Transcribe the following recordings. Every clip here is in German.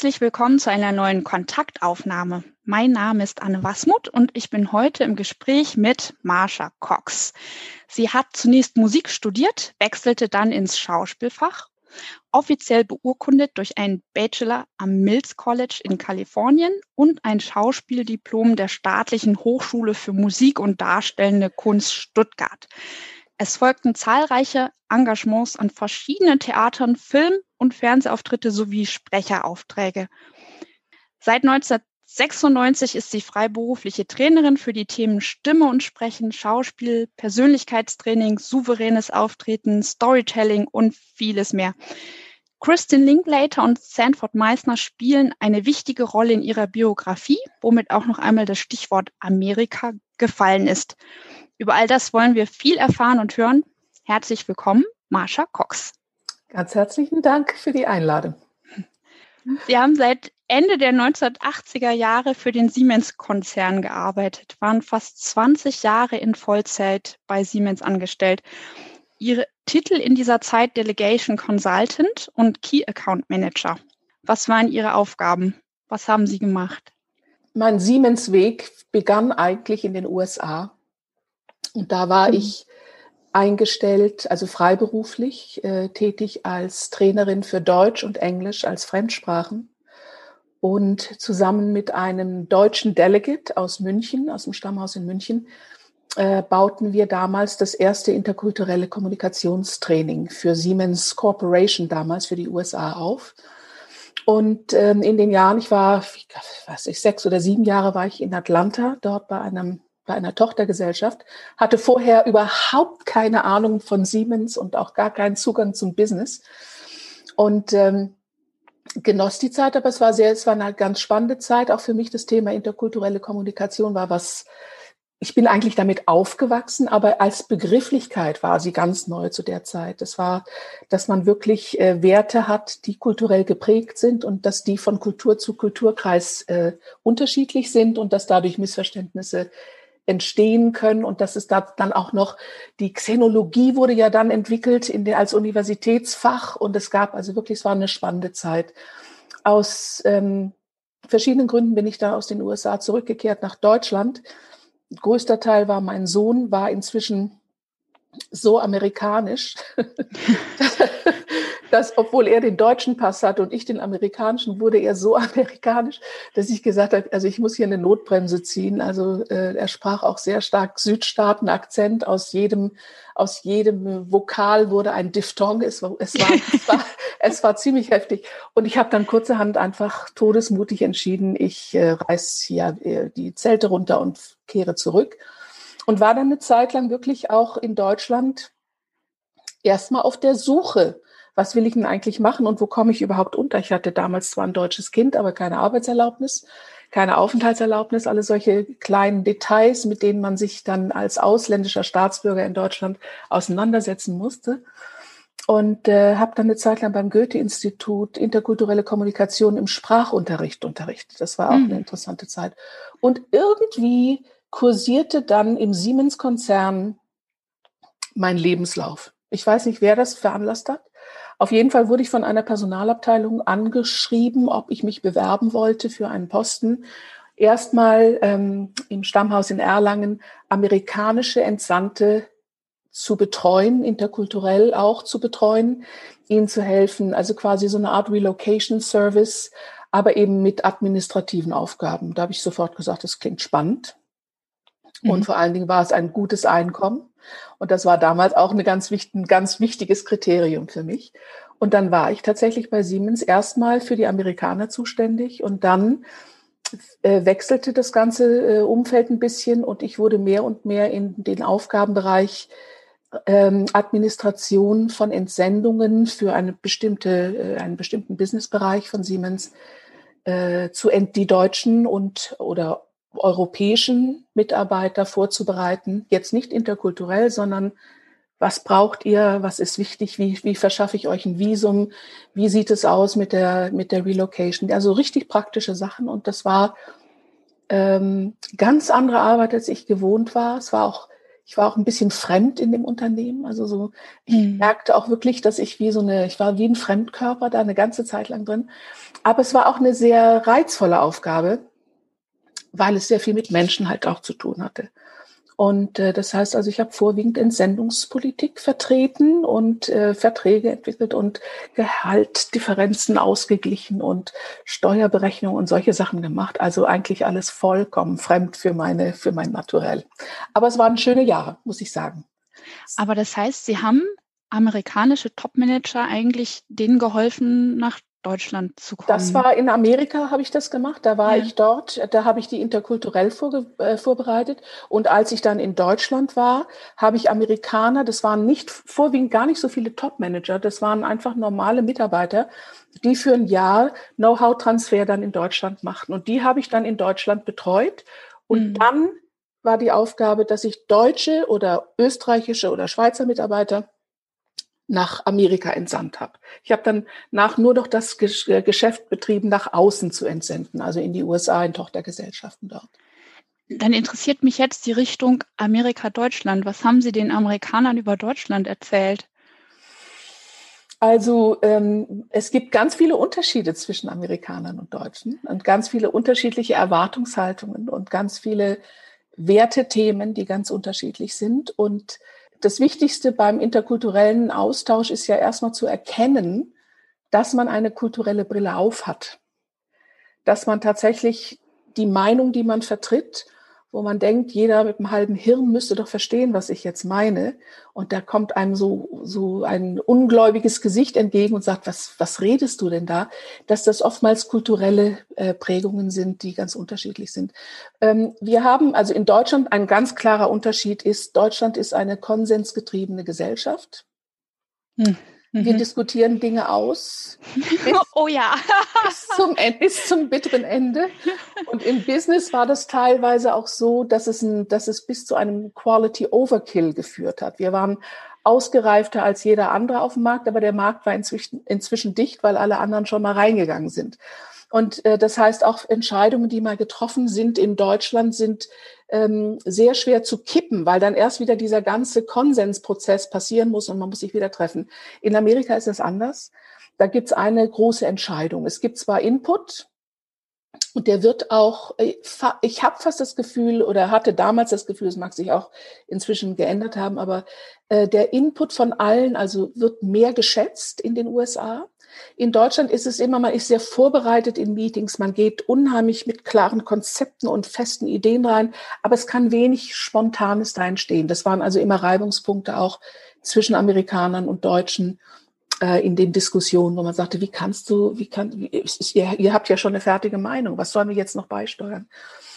Herzlich willkommen zu einer neuen Kontaktaufnahme. Mein Name ist Anne Wasmuth und ich bin heute im Gespräch mit Marsha Cox. Sie hat zunächst Musik studiert, wechselte dann ins Schauspielfach, offiziell beurkundet durch einen Bachelor am Mills College in Kalifornien und ein Schauspieldiplom der Staatlichen Hochschule für Musik und Darstellende Kunst Stuttgart. Es folgten zahlreiche Engagements an verschiedenen Theatern, Film- und Fernsehauftritte sowie Sprecheraufträge. Seit 19 96 ist sie freiberufliche Trainerin für die Themen Stimme und Sprechen, Schauspiel, Persönlichkeitstraining, souveränes Auftreten, Storytelling und vieles mehr. Kristin Linklater und Sanford Meissner spielen eine wichtige Rolle in ihrer Biografie, womit auch noch einmal das Stichwort Amerika gefallen ist. Über all das wollen wir viel erfahren und hören. Herzlich willkommen, Marsha Cox. Ganz herzlichen Dank für die Einladung. Sie haben seit Ende der 1980er Jahre für den Siemens-Konzern gearbeitet, waren fast 20 Jahre in Vollzeit bei Siemens angestellt. Ihre Titel in dieser Zeit Delegation Consultant und Key Account Manager. Was waren Ihre Aufgaben? Was haben Sie gemacht? Mein Siemens-Weg begann eigentlich in den USA. Und da war mhm. ich eingestellt, also freiberuflich äh, tätig als Trainerin für Deutsch und Englisch als Fremdsprachen und zusammen mit einem deutschen Delegate aus München, aus dem Stammhaus in München, äh, bauten wir damals das erste interkulturelle Kommunikationstraining für Siemens Corporation damals für die USA auf. Und ähm, in den Jahren, ich war, weiß ich, sechs oder sieben Jahre war ich in Atlanta, dort bei einem bei einer Tochtergesellschaft, hatte vorher überhaupt keine Ahnung von Siemens und auch gar keinen Zugang zum Business. Und ähm, genoss die Zeit, aber es war sehr, es war eine ganz spannende Zeit. Auch für mich das Thema interkulturelle Kommunikation war was, ich bin eigentlich damit aufgewachsen, aber als Begrifflichkeit war sie ganz neu zu der Zeit. Das war, dass man wirklich äh, Werte hat, die kulturell geprägt sind und dass die von Kultur zu Kulturkreis äh, unterschiedlich sind und dass dadurch Missverständnisse entstehen können und dass es da dann auch noch die Xenologie wurde ja dann entwickelt in der, als Universitätsfach und es gab also wirklich, es war eine spannende Zeit. Aus ähm, verschiedenen Gründen bin ich da aus den USA zurückgekehrt nach Deutschland. Größter Teil war mein Sohn, war inzwischen so amerikanisch, dass, obwohl er den deutschen Pass hatte und ich den amerikanischen, wurde er so amerikanisch, dass ich gesagt habe, also ich muss hier eine Notbremse ziehen. Also äh, er sprach auch sehr stark Südstaaten-Akzent. Aus jedem, aus jedem Vokal wurde ein Diphthong. Es war, es war, es war, es war ziemlich heftig. Und ich habe dann kurzerhand einfach todesmutig entschieden, ich äh, reiß hier äh, die Zelte runter und kehre zurück. Und war dann eine Zeit lang wirklich auch in Deutschland erstmal auf der Suche was will ich denn eigentlich machen und wo komme ich überhaupt unter? Ich hatte damals zwar ein deutsches Kind, aber keine Arbeitserlaubnis, keine Aufenthaltserlaubnis, alle solche kleinen Details, mit denen man sich dann als ausländischer Staatsbürger in Deutschland auseinandersetzen musste. Und äh, habe dann eine Zeit lang beim Goethe-Institut interkulturelle Kommunikation im Sprachunterricht unterrichtet. Das war auch mhm. eine interessante Zeit. Und irgendwie kursierte dann im Siemens-Konzern mein Lebenslauf. Ich weiß nicht, wer das veranlasst hat. Auf jeden Fall wurde ich von einer Personalabteilung angeschrieben, ob ich mich bewerben wollte für einen Posten. Erstmal ähm, im Stammhaus in Erlangen amerikanische Entsandte zu betreuen, interkulturell auch zu betreuen, ihnen zu helfen, also quasi so eine Art Relocation Service, aber eben mit administrativen Aufgaben. Da habe ich sofort gesagt, das klingt spannend. Mhm. Und vor allen Dingen war es ein gutes Einkommen. Und das war damals auch eine ganz wichtig, ein ganz wichtiges Kriterium für mich. Und dann war ich tatsächlich bei Siemens erstmal für die Amerikaner zuständig und dann äh, wechselte das ganze äh, Umfeld ein bisschen und ich wurde mehr und mehr in den Aufgabenbereich ähm, Administration von Entsendungen für eine bestimmte, äh, einen bestimmten Businessbereich von Siemens äh, zu ent die deutschen und oder europäischen Mitarbeiter vorzubereiten, jetzt nicht interkulturell, sondern was braucht ihr, was ist wichtig, wie, wie verschaffe ich euch ein Visum, wie sieht es aus mit der, mit der Relocation. Also richtig praktische Sachen und das war ähm, ganz andere Arbeit, als ich gewohnt war. Es war auch, ich war auch ein bisschen fremd in dem Unternehmen. Also so, ich mhm. merkte auch wirklich, dass ich wie so eine, ich war wie ein Fremdkörper da eine ganze Zeit lang drin. Aber es war auch eine sehr reizvolle Aufgabe, weil es sehr viel mit Menschen halt auch zu tun hatte. Und äh, das heißt also, ich habe vorwiegend Entsendungspolitik vertreten und äh, Verträge entwickelt und Gehaltdifferenzen ausgeglichen und Steuerberechnung und solche Sachen gemacht. Also eigentlich alles vollkommen fremd für meine, für mein Naturell. Aber es waren schöne Jahre, muss ich sagen. Aber das heißt, Sie haben amerikanische Topmanager eigentlich denen geholfen, nach Deutschland zu kommen? Das war in Amerika, habe ich das gemacht. Da war ja. ich dort, da habe ich die interkulturell vorge äh, vorbereitet. Und als ich dann in Deutschland war, habe ich Amerikaner, das waren nicht vorwiegend gar nicht so viele Top-Manager, das waren einfach normale Mitarbeiter, die für ein Jahr Know-how-Transfer dann in Deutschland machten. Und die habe ich dann in Deutschland betreut. Und mhm. dann war die Aufgabe, dass ich deutsche oder österreichische oder Schweizer Mitarbeiter nach Amerika entsandt habe. Ich habe dann nach nur noch das äh, Geschäft betrieben, nach außen zu entsenden, also in die USA, in Tochtergesellschaften dort. Dann interessiert mich jetzt die Richtung Amerika-Deutschland. Was haben Sie den Amerikanern über Deutschland erzählt? Also ähm, es gibt ganz viele Unterschiede zwischen Amerikanern und Deutschen und ganz viele unterschiedliche Erwartungshaltungen und ganz viele Wertethemen, die ganz unterschiedlich sind. Und das Wichtigste beim interkulturellen Austausch ist ja erstmal zu erkennen, dass man eine kulturelle Brille aufhat. Dass man tatsächlich die Meinung, die man vertritt, wo man denkt, jeder mit einem halben Hirn müsste doch verstehen, was ich jetzt meine. Und da kommt einem so, so ein ungläubiges Gesicht entgegen und sagt, was, was redest du denn da? Dass das oftmals kulturelle äh, Prägungen sind, die ganz unterschiedlich sind. Ähm, wir haben also in Deutschland ein ganz klarer Unterschied ist, Deutschland ist eine konsensgetriebene Gesellschaft. Hm. Wir mhm. diskutieren Dinge aus. Bis, oh ja. bis, zum, bis zum bitteren Ende. Und im Business war das teilweise auch so, dass es, ein, dass es bis zu einem Quality Overkill geführt hat. Wir waren ausgereifter als jeder andere auf dem Markt, aber der Markt war inzwischen, inzwischen dicht, weil alle anderen schon mal reingegangen sind. Und äh, das heißt, auch Entscheidungen, die mal getroffen sind in Deutschland, sind ähm, sehr schwer zu kippen, weil dann erst wieder dieser ganze Konsensprozess passieren muss und man muss sich wieder treffen. In Amerika ist es anders. Da gibt es eine große Entscheidung. Es gibt zwar Input, und der wird auch, äh, ich habe fast das Gefühl oder hatte damals das Gefühl, es mag sich auch inzwischen geändert haben, aber äh, der Input von allen, also wird mehr geschätzt in den USA. In Deutschland ist es immer, man ist sehr vorbereitet in Meetings, man geht unheimlich mit klaren Konzepten und festen Ideen rein, aber es kann wenig Spontanes da entstehen. Das waren also immer Reibungspunkte auch zwischen Amerikanern und Deutschen äh, in den Diskussionen, wo man sagte, wie kannst du, wie kann, wie, ist, ihr, ihr habt ja schon eine fertige Meinung, was sollen wir jetzt noch beisteuern?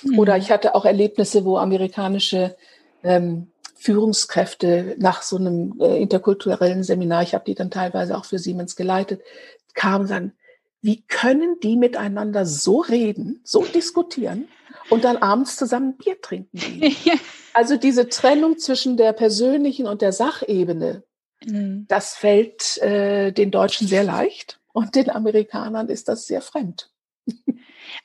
Mhm. Oder ich hatte auch Erlebnisse, wo amerikanische ähm, Führungskräfte nach so einem äh, interkulturellen Seminar, ich habe die dann teilweise auch für Siemens geleitet, kamen und sagen, wie können die miteinander so reden, so diskutieren und dann abends zusammen Bier trinken? also diese Trennung zwischen der persönlichen und der Sachebene, mhm. das fällt äh, den Deutschen sehr leicht und den Amerikanern ist das sehr fremd.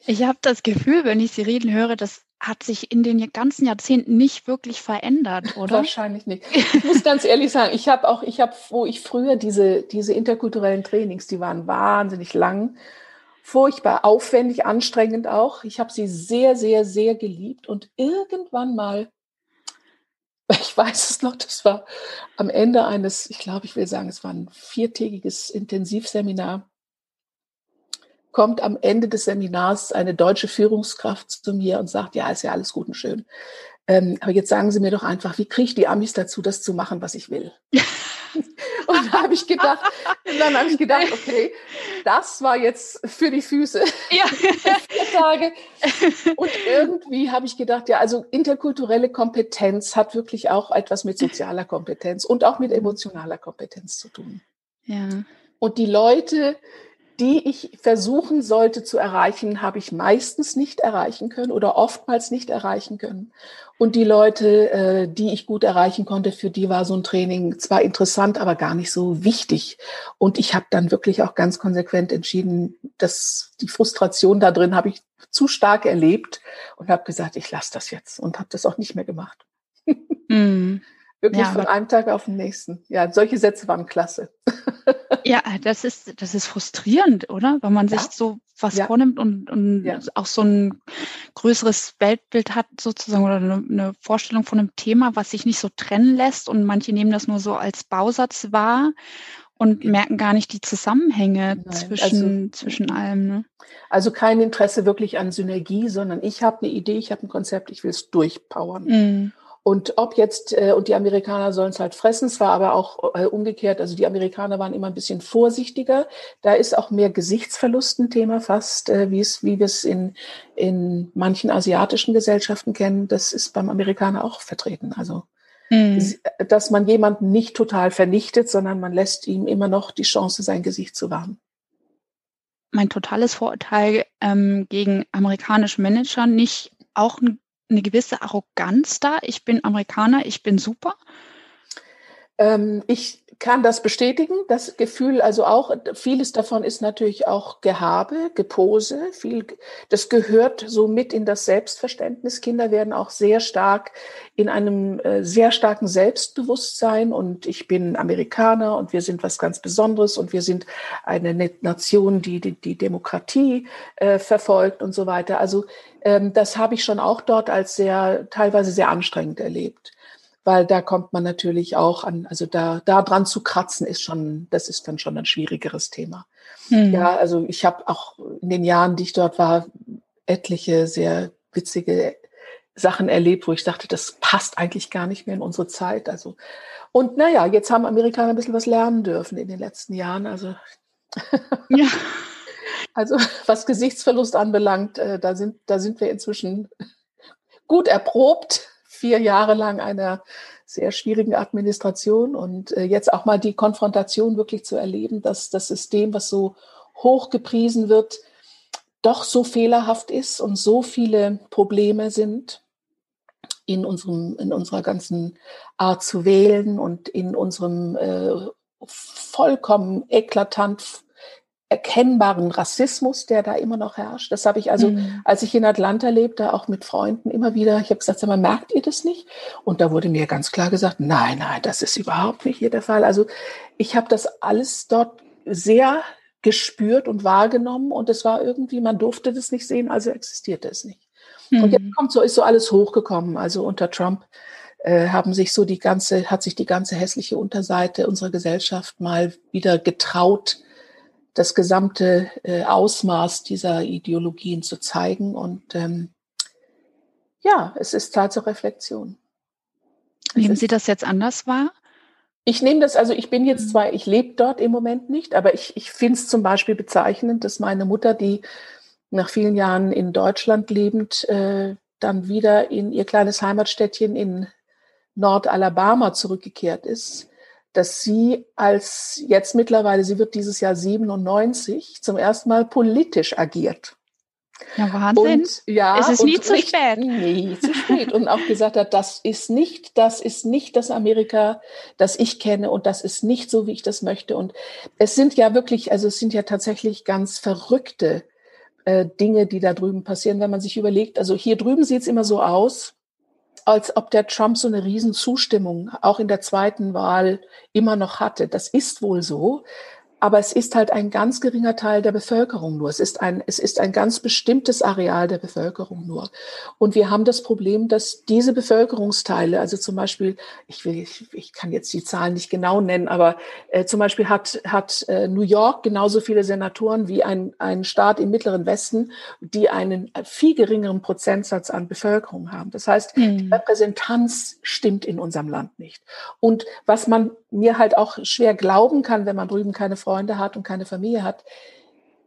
Ich habe das Gefühl, wenn ich Sie reden höre, das hat sich in den ganzen Jahrzehnten nicht wirklich verändert, oder? Wahrscheinlich nicht. Ich muss ganz ehrlich sagen, ich habe auch, ich habe, wo ich früher diese, diese interkulturellen Trainings, die waren wahnsinnig lang, furchtbar aufwendig, anstrengend auch. Ich habe sie sehr, sehr, sehr geliebt und irgendwann mal, ich weiß es noch, das war am Ende eines, ich glaube, ich will sagen, es war ein viertägiges Intensivseminar kommt am Ende des Seminars eine deutsche Führungskraft zu mir und sagt, ja, ist ja alles gut und schön. Ähm, aber jetzt sagen Sie mir doch einfach, wie kriege ich die Amis dazu, das zu machen, was ich will? und da habe ich gedacht, dann habe ich gedacht, okay, das war jetzt für die Füße. Ja. Vier Tage. Und irgendwie habe ich gedacht, ja, also interkulturelle Kompetenz hat wirklich auch etwas mit sozialer Kompetenz und auch mit emotionaler Kompetenz zu tun. Ja. Und die Leute, die ich versuchen sollte zu erreichen, habe ich meistens nicht erreichen können oder oftmals nicht erreichen können. Und die Leute, äh, die ich gut erreichen konnte, für die war so ein Training zwar interessant, aber gar nicht so wichtig. Und ich habe dann wirklich auch ganz konsequent entschieden, dass die Frustration da drin habe ich zu stark erlebt und habe gesagt, ich lasse das jetzt und habe das auch nicht mehr gemacht. Mm. Wirklich ja, von einem Tag auf den nächsten. Ja, solche Sätze waren klasse. Ja, das ist, das ist frustrierend, oder? Wenn man ja. sich so was ja. vornimmt und, und auch so ein größeres Weltbild hat, sozusagen, oder eine, eine, Vorstellung von einem Thema, was sich nicht so trennen lässt und manche nehmen das nur so als Bausatz wahr und merken gar nicht die Zusammenhänge Nein, zwischen, also, zwischen allem. Ne? Also kein Interesse wirklich an Synergie, sondern ich habe eine Idee, ich habe ein Konzept, ich will es durchpowern. Mm. Und ob jetzt, äh, und die Amerikaner sollen es halt fressen, es war aber auch äh, umgekehrt, also die Amerikaner waren immer ein bisschen vorsichtiger. Da ist auch mehr Gesichtsverlust ein Thema fast, äh, wie es, wie wir es in, in manchen asiatischen Gesellschaften kennen. Das ist beim Amerikaner auch vertreten. Also, mhm. dass man jemanden nicht total vernichtet, sondern man lässt ihm immer noch die Chance, sein Gesicht zu wahren mein totales Vorurteil ähm, gegen amerikanische Manager nicht auch ein eine gewisse Arroganz da? Ich bin Amerikaner, ich bin super? Ähm, ich kann das bestätigen. Das Gefühl, also auch vieles davon ist natürlich auch Gehabe, Gepose. Viel, das gehört so mit in das Selbstverständnis. Kinder werden auch sehr stark in einem äh, sehr starken Selbstbewusstsein und ich bin Amerikaner und wir sind was ganz Besonderes und wir sind eine Nation, die die, die Demokratie äh, verfolgt und so weiter. Also ähm, das habe ich schon auch dort als sehr teilweise sehr anstrengend erlebt weil da kommt man natürlich auch an, also da, da dran zu kratzen ist schon, das ist dann schon ein schwierigeres Thema. Mhm. Ja, also ich habe auch in den Jahren, die ich dort war, etliche sehr witzige Sachen erlebt, wo ich dachte, das passt eigentlich gar nicht mehr in unsere Zeit. Also, und naja, jetzt haben Amerikaner ein bisschen was lernen dürfen in den letzten Jahren. Also, ja. also was Gesichtsverlust anbelangt, äh, da, sind, da sind wir inzwischen gut erprobt vier Jahre lang einer sehr schwierigen Administration und äh, jetzt auch mal die Konfrontation wirklich zu erleben, dass das System, was so hoch gepriesen wird, doch so fehlerhaft ist und so viele Probleme sind in unserem, in unserer ganzen Art zu wählen und in unserem äh, vollkommen eklatant erkennbaren Rassismus, der da immer noch herrscht. Das habe ich also, mhm. als ich in Atlanta lebte, auch mit Freunden immer wieder, ich habe gesagt, sag mal, merkt ihr das nicht? Und da wurde mir ganz klar gesagt, nein, nein, das ist überhaupt nicht hier der Fall. Also ich habe das alles dort sehr gespürt und wahrgenommen und es war irgendwie, man durfte das nicht sehen, also existierte es nicht. Mhm. Und jetzt kommt so, ist so alles hochgekommen. Also unter Trump äh, haben sich so die ganze, hat sich die ganze hässliche Unterseite unserer Gesellschaft mal wieder getraut, das gesamte äh, Ausmaß dieser Ideologien zu zeigen. Und ähm, ja, es ist Zeit zur Reflexion. Nehmen Sie das jetzt anders wahr? Ich nehme das, also ich bin jetzt mhm. zwar, ich lebe dort im Moment nicht, aber ich, ich finde es zum Beispiel bezeichnend, dass meine Mutter, die nach vielen Jahren in Deutschland lebend, äh, dann wieder in ihr kleines Heimatstädtchen in Nordalabama zurückgekehrt ist dass sie als jetzt mittlerweile, sie wird dieses Jahr 97, zum ersten Mal politisch agiert. Ja, Wahnsinn. Und, ja, es ist nie zu nicht, spät. Nie zu spät. und auch gesagt hat, das ist nicht, das ist nicht das Amerika, das ich kenne und das ist nicht so, wie ich das möchte. Und es sind ja wirklich, also es sind ja tatsächlich ganz verrückte äh, Dinge, die da drüben passieren, wenn man sich überlegt, also hier drüben sieht es immer so aus, als ob der Trump so eine Riesenzustimmung auch in der zweiten Wahl immer noch hatte. Das ist wohl so. Aber es ist halt ein ganz geringer Teil der Bevölkerung nur. Es ist ein, es ist ein ganz bestimmtes Areal der Bevölkerung nur. Und wir haben das Problem, dass diese Bevölkerungsteile, also zum Beispiel, ich will, ich, ich kann jetzt die Zahlen nicht genau nennen, aber äh, zum Beispiel hat, hat äh, New York genauso viele Senatoren wie ein, ein Staat im Mittleren Westen, die einen viel geringeren Prozentsatz an Bevölkerung haben. Das heißt, mhm. die Repräsentanz stimmt in unserem Land nicht. Und was man mir halt auch schwer glauben kann, wenn man drüben keine Freunde hat und keine Familie hat.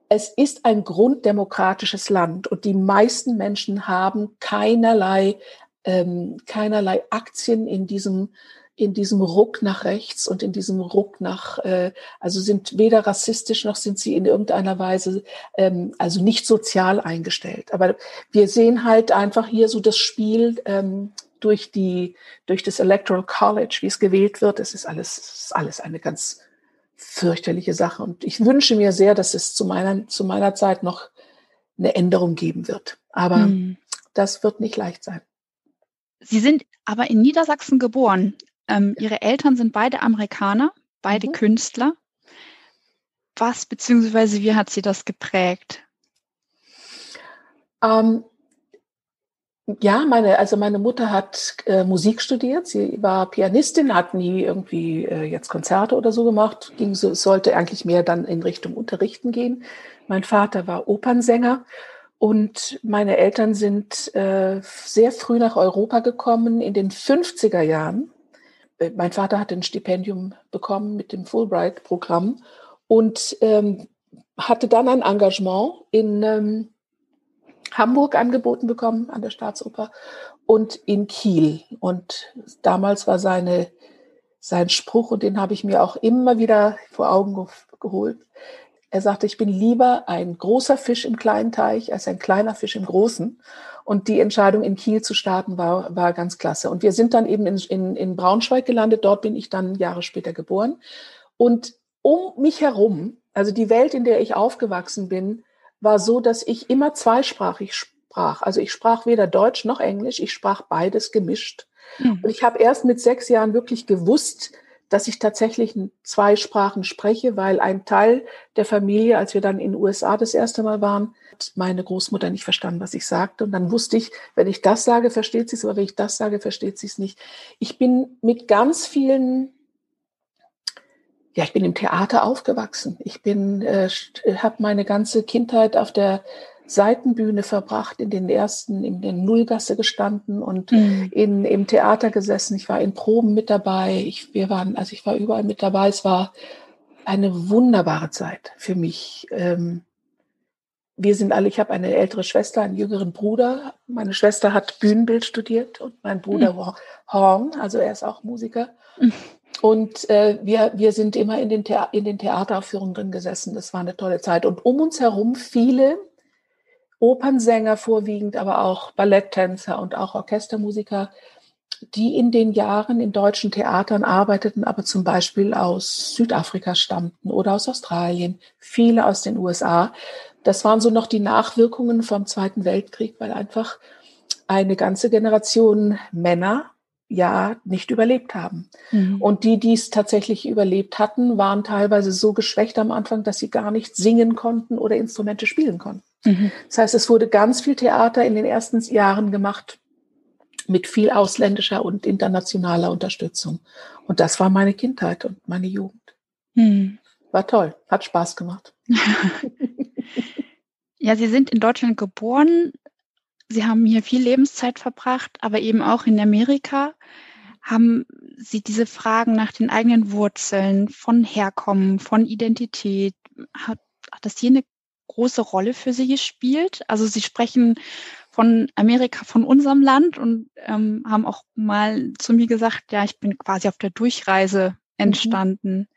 Es ist ein grunddemokratisches Land und die meisten Menschen haben keinerlei, ähm, keinerlei Aktien in diesem in diesem Ruck nach rechts und in diesem Ruck nach, äh, also sind weder rassistisch noch sind sie in irgendeiner Weise, ähm, also nicht sozial eingestellt. Aber wir sehen halt einfach hier so das Spiel ähm, durch die, durch das Electoral College, wie es gewählt wird. Es ist alles, es ist alles eine ganz fürchterliche Sache. Und ich wünsche mir sehr, dass es zu meiner, zu meiner Zeit noch eine Änderung geben wird. Aber mhm. das wird nicht leicht sein. Sie sind aber in Niedersachsen geboren. Ähm, ihre Eltern sind beide Amerikaner, beide mhm. Künstler. Was beziehungsweise wie hat sie das geprägt? Ähm, ja, meine, also meine Mutter hat äh, Musik studiert. Sie war Pianistin, hat nie irgendwie äh, jetzt Konzerte oder so gemacht. Ging so, sollte eigentlich mehr dann in Richtung Unterrichten gehen. Mein Vater war Opernsänger und meine Eltern sind äh, sehr früh nach Europa gekommen in den 50er Jahren. Äh, mein Vater hat ein Stipendium bekommen mit dem Fulbright-Programm und ähm, hatte dann ein Engagement in ähm, Hamburg angeboten bekommen an der Staatsoper und in Kiel. Und damals war seine, sein Spruch, und den habe ich mir auch immer wieder vor Augen geholt. Er sagte, ich bin lieber ein großer Fisch im kleinen Teich als ein kleiner Fisch im großen. Und die Entscheidung, in Kiel zu starten, war, war ganz klasse. Und wir sind dann eben in, in, in Braunschweig gelandet. Dort bin ich dann Jahre später geboren. Und um mich herum, also die Welt, in der ich aufgewachsen bin, war so, dass ich immer zweisprachig sprach. Also ich sprach weder Deutsch noch Englisch, ich sprach beides gemischt. Mhm. Und ich habe erst mit sechs Jahren wirklich gewusst, dass ich tatsächlich zwei Sprachen spreche, weil ein Teil der Familie, als wir dann in den USA das erste Mal waren, hat meine Großmutter nicht verstanden, was ich sagte. Und dann wusste ich, wenn ich das sage, versteht sie es, aber wenn ich das sage, versteht sie es nicht. Ich bin mit ganz vielen ja, ich bin im Theater aufgewachsen. Ich bin, äh, habe meine ganze Kindheit auf der Seitenbühne verbracht, in den ersten, in den Nullgasse gestanden und mhm. in, im Theater gesessen. Ich war in Proben mit dabei. Ich, wir waren, also ich war überall mit dabei. Es war eine wunderbare Zeit für mich. Ähm, wir sind alle, ich habe eine ältere Schwester, einen jüngeren Bruder. Meine Schwester hat Bühnenbild studiert und mein Bruder mhm. Horn, also er ist auch Musiker. Mhm. Und äh, wir, wir sind immer in den, Thea in den Theateraufführungen drin gesessen. Das war eine tolle Zeit. Und um uns herum viele Opernsänger vorwiegend, aber auch Balletttänzer und auch Orchestermusiker, die in den Jahren in deutschen Theatern arbeiteten, aber zum Beispiel aus Südafrika stammten oder aus Australien, viele aus den USA. Das waren so noch die Nachwirkungen vom Zweiten Weltkrieg, weil einfach eine ganze Generation Männer ja nicht überlebt haben. Mhm. Und die, die es tatsächlich überlebt hatten, waren teilweise so geschwächt am Anfang, dass sie gar nicht singen konnten oder Instrumente spielen konnten. Mhm. Das heißt, es wurde ganz viel Theater in den ersten Jahren gemacht mit viel ausländischer und internationaler Unterstützung. Und das war meine Kindheit und meine Jugend. Mhm. War toll, hat Spaß gemacht. ja, Sie sind in Deutschland geboren. Sie haben hier viel Lebenszeit verbracht, aber eben auch in Amerika. Haben Sie diese Fragen nach den eigenen Wurzeln, von Herkommen, von Identität, hat, hat das hier eine große Rolle für Sie gespielt? Also Sie sprechen von Amerika, von unserem Land und ähm, haben auch mal zu mir gesagt, ja, ich bin quasi auf der Durchreise mhm. entstanden.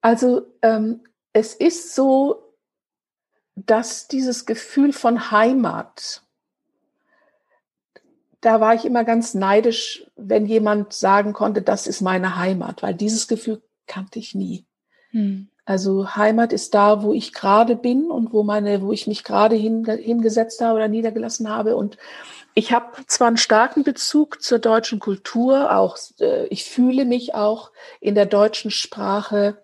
Also ähm, es ist so, dass dieses Gefühl von Heimat, da war ich immer ganz neidisch, wenn jemand sagen konnte, das ist meine Heimat, weil dieses Gefühl kannte ich nie. Hm. Also Heimat ist da, wo ich gerade bin und wo meine, wo ich mich gerade hingesetzt habe oder niedergelassen habe. Und ich habe zwar einen starken Bezug zur deutschen Kultur, auch äh, ich fühle mich auch in der deutschen Sprache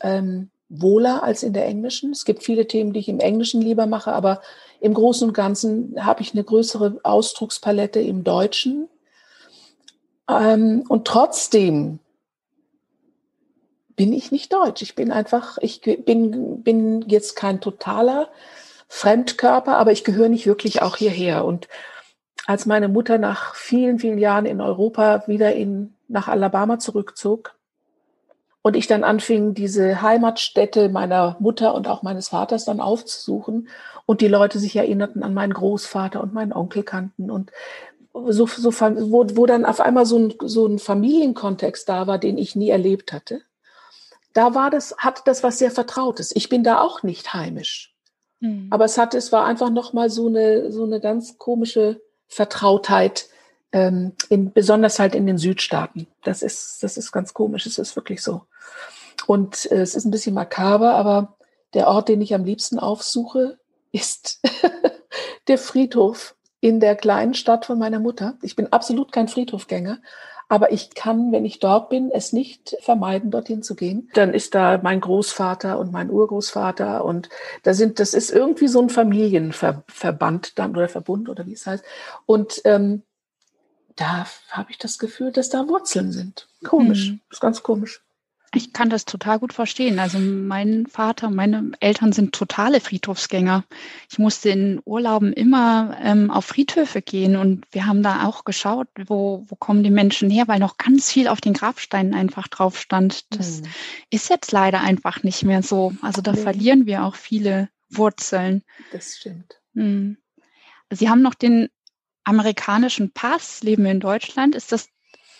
ähm, wohler als in der englischen. Es gibt viele Themen, die ich im Englischen lieber mache, aber im Großen und Ganzen habe ich eine größere Ausdruckspalette im Deutschen. Ähm, und trotzdem bin ich nicht deutsch. Ich bin einfach, ich bin, bin jetzt kein totaler Fremdkörper, aber ich gehöre nicht wirklich auch hierher. Und als meine Mutter nach vielen, vielen Jahren in Europa wieder in, nach Alabama zurückzog und ich dann anfing, diese Heimatstätte meiner Mutter und auch meines Vaters dann aufzusuchen und die Leute sich erinnerten an meinen Großvater und meinen Onkel kannten und so, so, wo, wo dann auf einmal so ein, so ein Familienkontext da war, den ich nie erlebt hatte, da war das, hatte das was sehr Vertrautes. Ich bin da auch nicht heimisch. Mhm. Aber es hatte, es war einfach nochmal so eine, so eine ganz komische Vertrautheit, ähm, in, besonders halt in den Südstaaten. Das ist, das ist ganz komisch. Es ist wirklich so. Und äh, es ist ein bisschen makaber, aber der Ort, den ich am liebsten aufsuche, ist der Friedhof in der kleinen Stadt von meiner Mutter. Ich bin absolut kein Friedhofgänger, aber ich kann, wenn ich dort bin, es nicht vermeiden, dorthin zu gehen. Dann ist da mein Großvater und mein Urgroßvater und da sind, das ist irgendwie so ein Familienverband dann oder Verbund oder wie es heißt. Und ähm, da habe ich das Gefühl, dass da Wurzeln sind. Komisch, mhm. ist ganz komisch. Ich kann das total gut verstehen. Also mein Vater, meine Eltern sind totale Friedhofsgänger. Ich musste in Urlauben immer ähm, auf Friedhöfe gehen und wir haben da auch geschaut, wo, wo kommen die Menschen her, weil noch ganz viel auf den Grabsteinen einfach drauf stand. Das mhm. ist jetzt leider einfach nicht mehr so. Also da nee. verlieren wir auch viele Wurzeln. Das stimmt. Mhm. Sie haben noch den amerikanischen Pass, leben in Deutschland. Ist das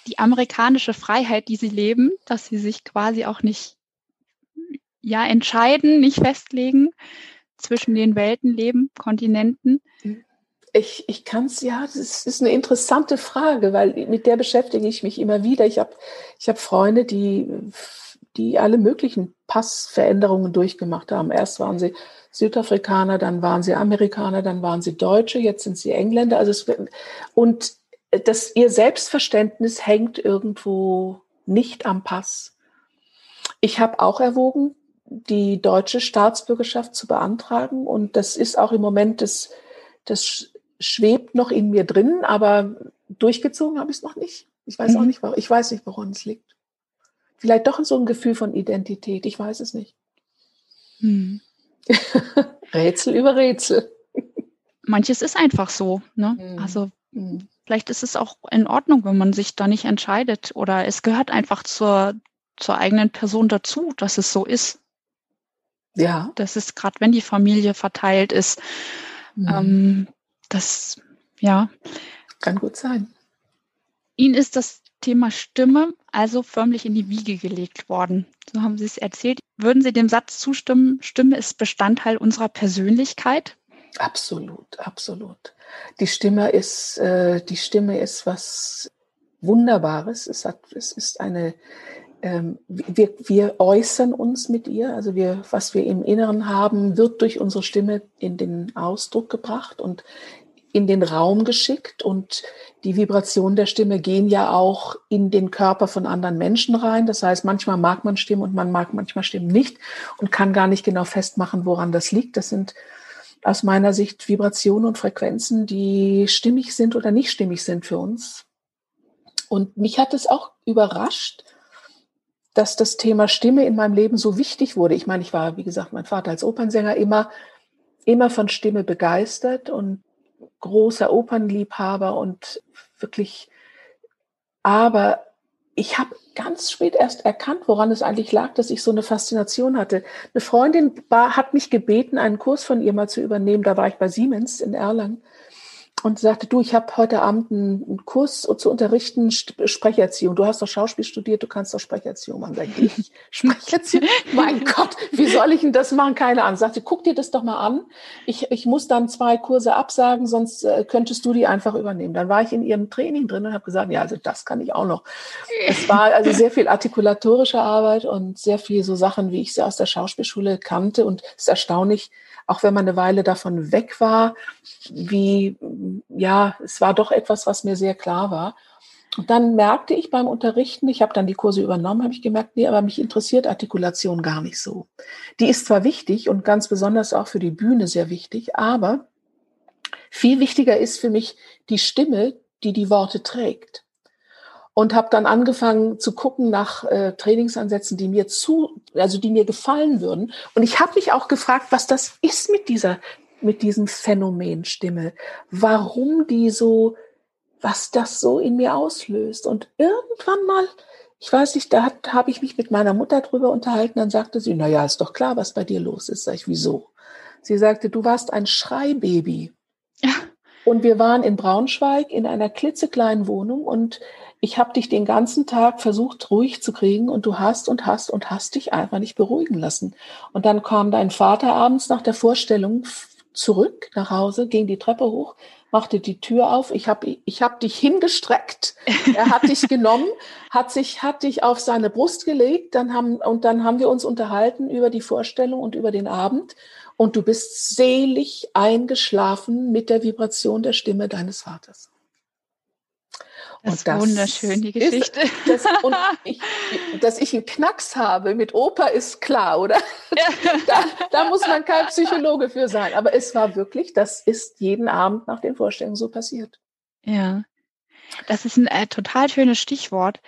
die amerikanische Freiheit, die sie leben, dass sie sich quasi auch nicht ja entscheiden, nicht festlegen, zwischen den Welten leben, Kontinenten? Ich, ich kann es, ja, das ist eine interessante Frage, weil mit der beschäftige ich mich immer wieder. Ich habe ich hab Freunde, die, die alle möglichen Passveränderungen durchgemacht haben. Erst waren sie Südafrikaner, dann waren sie Amerikaner, dann waren sie Deutsche, jetzt sind sie Engländer. Also es, und das, ihr Selbstverständnis hängt irgendwo nicht am Pass. Ich habe auch erwogen, die deutsche Staatsbürgerschaft zu beantragen und das ist auch im Moment, das, das schwebt noch in mir drin, aber durchgezogen habe ich es noch nicht. Ich weiß mhm. auch nicht, warum. Ich weiß nicht, woran es liegt. Vielleicht doch so ein Gefühl von Identität. Ich weiß es nicht. Mhm. Rätsel über Rätsel. Manches ist einfach so. Ne? Mhm. Also mhm. Vielleicht ist es auch in Ordnung, wenn man sich da nicht entscheidet oder es gehört einfach zur, zur eigenen Person dazu, dass es so ist. Ja. Das ist gerade, wenn die Familie verteilt ist. Mhm. Ähm, das, ja. Kann gut sein. Ihnen ist das Thema Stimme also förmlich in die Wiege gelegt worden. So haben Sie es erzählt. Würden Sie dem Satz zustimmen, Stimme ist Bestandteil unserer Persönlichkeit? Absolut, absolut. Die Stimme ist, äh, die Stimme ist was Wunderbares. Es hat, es ist eine, ähm, wir, wir äußern uns mit ihr. Also wir, was wir im Inneren haben, wird durch unsere Stimme in den Ausdruck gebracht und in den Raum geschickt und die Vibrationen der Stimme gehen ja auch in den Körper von anderen Menschen rein. Das heißt, manchmal mag man Stimmen und man mag manchmal Stimmen nicht und kann gar nicht genau festmachen, woran das liegt. Das sind aus meiner Sicht Vibrationen und Frequenzen, die stimmig sind oder nicht stimmig sind für uns. Und mich hat es auch überrascht, dass das Thema Stimme in meinem Leben so wichtig wurde. Ich meine, ich war, wie gesagt, mein Vater als Opernsänger immer, immer von Stimme begeistert und großer Opernliebhaber und wirklich, aber ich habe ganz spät erst erkannt, woran es eigentlich lag, dass ich so eine Faszination hatte. Eine Freundin war, hat mich gebeten, einen Kurs von ihr mal zu übernehmen. Da war ich bei Siemens in Erlangen und sagte, du, ich habe heute Abend einen Kurs zu unterrichten, Sprecherziehung. Du hast doch Schauspiel studiert, du kannst doch Sprecherziehung machen. Sag ich, Sprecherziehung? mein Gott, wie soll ich denn das machen? Keine Ahnung. Sagte, guck dir das doch mal an. Ich, ich muss dann zwei Kurse absagen, sonst äh, könntest du die einfach übernehmen. Dann war ich in ihrem Training drin und habe gesagt, ja, also das kann ich auch noch. Es war also sehr viel artikulatorische Arbeit und sehr viel so Sachen, wie ich sie aus der Schauspielschule kannte. Und es ist erstaunlich, auch wenn man eine Weile davon weg war, wie, ja, es war doch etwas, was mir sehr klar war. Und dann merkte ich beim Unterrichten, ich habe dann die Kurse übernommen, habe ich gemerkt, nee, aber mich interessiert Artikulation gar nicht so. Die ist zwar wichtig und ganz besonders auch für die Bühne sehr wichtig, aber viel wichtiger ist für mich die Stimme, die die Worte trägt und habe dann angefangen zu gucken nach äh, Trainingsansätzen, die mir zu, also die mir gefallen würden. Und ich habe mich auch gefragt, was das ist mit dieser, mit diesem Phänomen Stimme, warum die so, was das so in mir auslöst. Und irgendwann mal, ich weiß nicht, da habe ich mich mit meiner Mutter drüber unterhalten. Dann sagte sie, na ja, ist doch klar, was bei dir los ist. Sag ich, wieso? Sie sagte, du warst ein Schreibaby. Ja. Und wir waren in Braunschweig in einer klitzekleinen Wohnung und ich habe dich den ganzen Tag versucht, ruhig zu kriegen und du hast und hast und hast dich einfach nicht beruhigen lassen. Und dann kam dein Vater abends nach der Vorstellung zurück nach Hause, ging die Treppe hoch, machte die Tür auf. Ich habe ich hab dich hingestreckt. Er hat dich genommen, hat sich hat dich auf seine Brust gelegt. Dann haben und dann haben wir uns unterhalten über die Vorstellung und über den Abend. Und du bist selig eingeschlafen mit der Vibration der Stimme deines Vaters. Das ist das wunderschön, die Geschichte. Ist, das, und ich, dass ich einen Knacks habe mit Oper ist klar, oder? Da, da, muss man kein Psychologe für sein. Aber es war wirklich, das ist jeden Abend nach den Vorstellungen so passiert. Ja, das ist ein äh, total schönes Stichwort.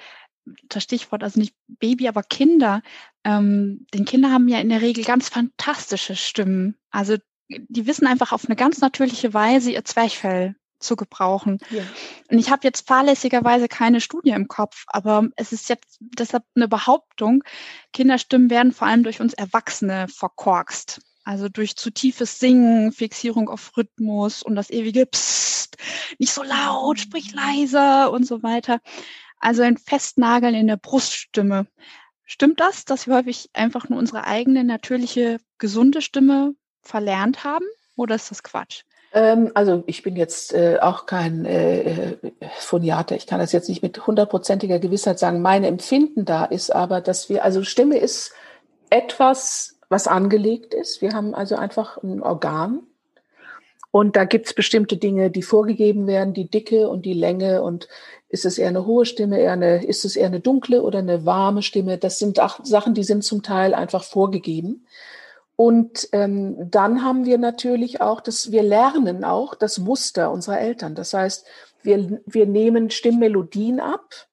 Das Stichwort, also nicht Baby, aber Kinder. Ähm, denn Kinder haben ja in der Regel ganz fantastische Stimmen. Also die wissen einfach auf eine ganz natürliche Weise ihr Zwerchfell zu gebrauchen. Ja. Und ich habe jetzt fahrlässigerweise keine Studie im Kopf, aber es ist jetzt deshalb eine Behauptung, Kinderstimmen werden vor allem durch uns Erwachsene verkorkst. Also durch zu tiefes Singen, Fixierung auf Rhythmus und das ewige Psst, nicht so laut, sprich leiser und so weiter. Also ein Festnageln in der Bruststimme. Stimmt das, dass wir häufig einfach nur unsere eigene natürliche, gesunde Stimme verlernt haben? Oder ist das Quatsch? Ähm, also ich bin jetzt äh, auch kein äh, Phoniater. Ich kann das jetzt nicht mit hundertprozentiger Gewissheit sagen. Mein Empfinden da ist aber, dass wir, also Stimme ist etwas, was angelegt ist. Wir haben also einfach ein Organ. Und da gibt's bestimmte Dinge, die vorgegeben werden, die Dicke und die Länge. Und ist es eher eine hohe Stimme, eher eine, ist es eher eine dunkle oder eine warme Stimme? Das sind auch Sachen, die sind zum Teil einfach vorgegeben. Und ähm, dann haben wir natürlich auch, dass wir lernen auch das Muster unserer Eltern. Das heißt, wir, wir nehmen Stimmmelodien ab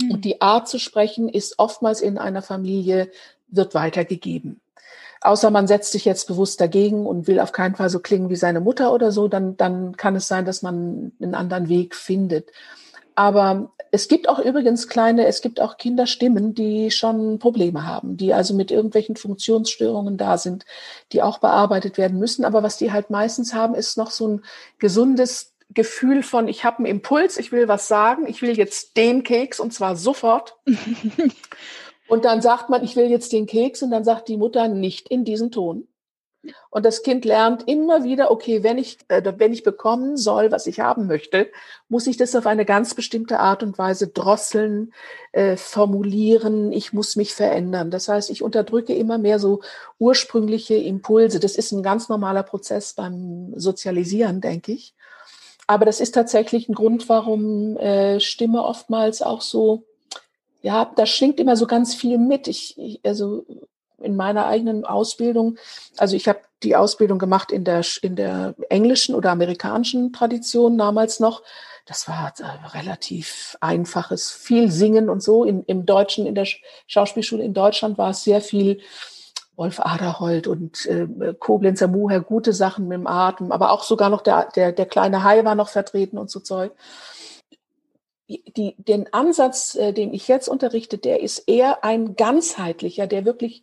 mhm. und die Art zu sprechen ist oftmals in einer Familie, wird weitergegeben. Außer man setzt sich jetzt bewusst dagegen und will auf keinen Fall so klingen wie seine Mutter oder so, dann, dann kann es sein, dass man einen anderen Weg findet. Aber es gibt auch übrigens kleine, es gibt auch Kinderstimmen, die schon Probleme haben, die also mit irgendwelchen Funktionsstörungen da sind, die auch bearbeitet werden müssen. Aber was die halt meistens haben, ist noch so ein gesundes Gefühl von, ich habe einen Impuls, ich will was sagen, ich will jetzt den Keks und zwar sofort. und dann sagt man, ich will jetzt den Keks und dann sagt die Mutter nicht in diesen Ton. Und das Kind lernt immer wieder, okay, wenn ich, äh, wenn ich bekommen soll, was ich haben möchte, muss ich das auf eine ganz bestimmte Art und Weise drosseln, äh, formulieren. Ich muss mich verändern. Das heißt, ich unterdrücke immer mehr so ursprüngliche Impulse. Das ist ein ganz normaler Prozess beim Sozialisieren, denke ich. Aber das ist tatsächlich ein Grund, warum äh, Stimme oftmals auch so, ja, da schwingt immer so ganz viel mit. Ich, ich also in meiner eigenen Ausbildung, also ich habe die Ausbildung gemacht in der, in der englischen oder amerikanischen Tradition damals noch. Das war äh, relativ einfaches, viel Singen und so. In, Im Deutschen, in der Schauspielschule in Deutschland war es sehr viel Wolf Aderholt und äh, Koblenzer Muher, gute Sachen mit dem Atem, aber auch sogar noch der, der, der kleine Hai war noch vertreten und so Zeug. Die, den Ansatz, äh, den ich jetzt unterrichte, der ist eher ein ganzheitlicher, der wirklich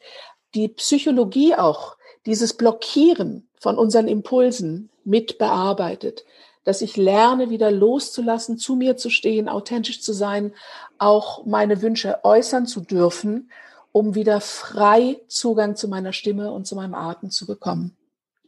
die Psychologie auch dieses Blockieren von unseren Impulsen mit bearbeitet, dass ich lerne, wieder loszulassen, zu mir zu stehen, authentisch zu sein, auch meine Wünsche äußern zu dürfen, um wieder frei Zugang zu meiner Stimme und zu meinem Atem zu bekommen.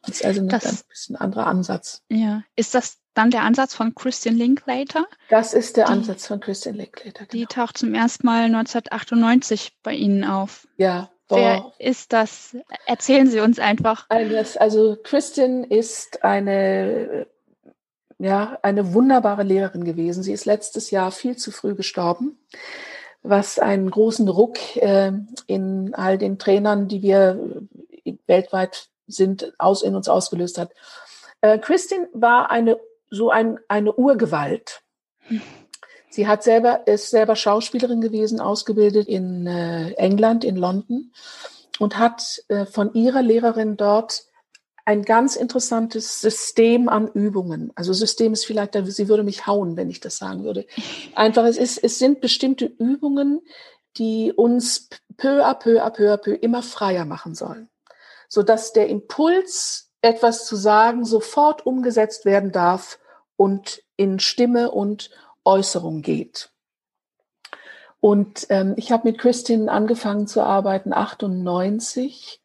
Das ist also ein das, bisschen anderer Ansatz. Ja, ist das dann der Ansatz von Christian Linklater? Das ist der die, Ansatz von Christian Linklater. Genau. Die taucht zum ersten Mal 1998 bei Ihnen auf. Ja, Wer ist das? Erzählen Sie uns einfach. Also Kristin ist eine, ja, eine wunderbare Lehrerin gewesen. Sie ist letztes Jahr viel zu früh gestorben, was einen großen Ruck äh, in all den Trainern, die wir weltweit sind, aus in uns ausgelöst hat. Äh, Kristin war eine so ein, eine Urgewalt. Sie hat selber, ist selber Schauspielerin gewesen, ausgebildet in äh, England, in London und hat äh, von ihrer Lehrerin dort ein ganz interessantes System an Übungen. Also System ist vielleicht, sie würde mich hauen, wenn ich das sagen würde. Einfach, es ist, es sind bestimmte Übungen, die uns peu à peu à peu à peu immer freier machen sollen. Sodass der Impuls etwas zu sagen sofort umgesetzt werden darf und in Stimme und Äußerung geht. Und ähm, ich habe mit Christine angefangen zu arbeiten, 98.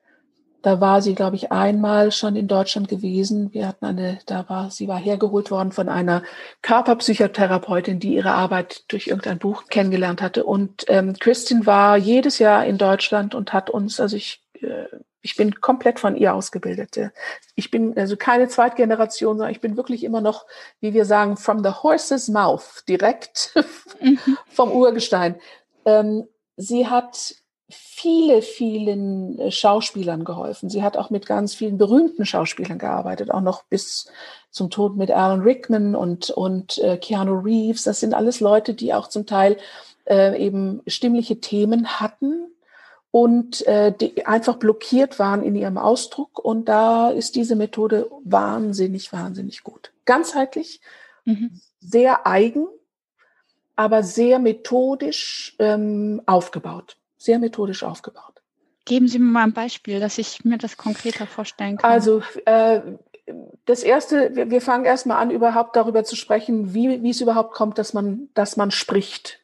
Da war sie, glaube ich, einmal schon in Deutschland gewesen. Wir hatten eine, da war, sie war hergeholt worden von einer Körperpsychotherapeutin, die ihre Arbeit durch irgendein Buch kennengelernt hatte. Und ähm, Christine war jedes Jahr in Deutschland und hat uns, also ich äh, ich bin komplett von ihr ausgebildet. Ich bin also keine Zweitgeneration, sondern ich bin wirklich immer noch, wie wir sagen, from the horse's mouth, direkt mhm. vom Urgestein. Ähm, sie hat viele, vielen äh, Schauspielern geholfen. Sie hat auch mit ganz vielen berühmten Schauspielern gearbeitet, auch noch bis zum Tod mit Alan Rickman und, und äh, Keanu Reeves. Das sind alles Leute, die auch zum Teil äh, eben stimmliche Themen hatten und äh, die einfach blockiert waren in ihrem Ausdruck. Und da ist diese Methode wahnsinnig, wahnsinnig gut. Ganzheitlich, mhm. sehr eigen, aber sehr methodisch ähm, aufgebaut. Sehr methodisch aufgebaut. Geben Sie mir mal ein Beispiel, dass ich mir das konkreter vorstellen kann. Also äh, das erste, wir, wir fangen erstmal an, überhaupt darüber zu sprechen, wie, wie es überhaupt kommt, dass man, dass man spricht.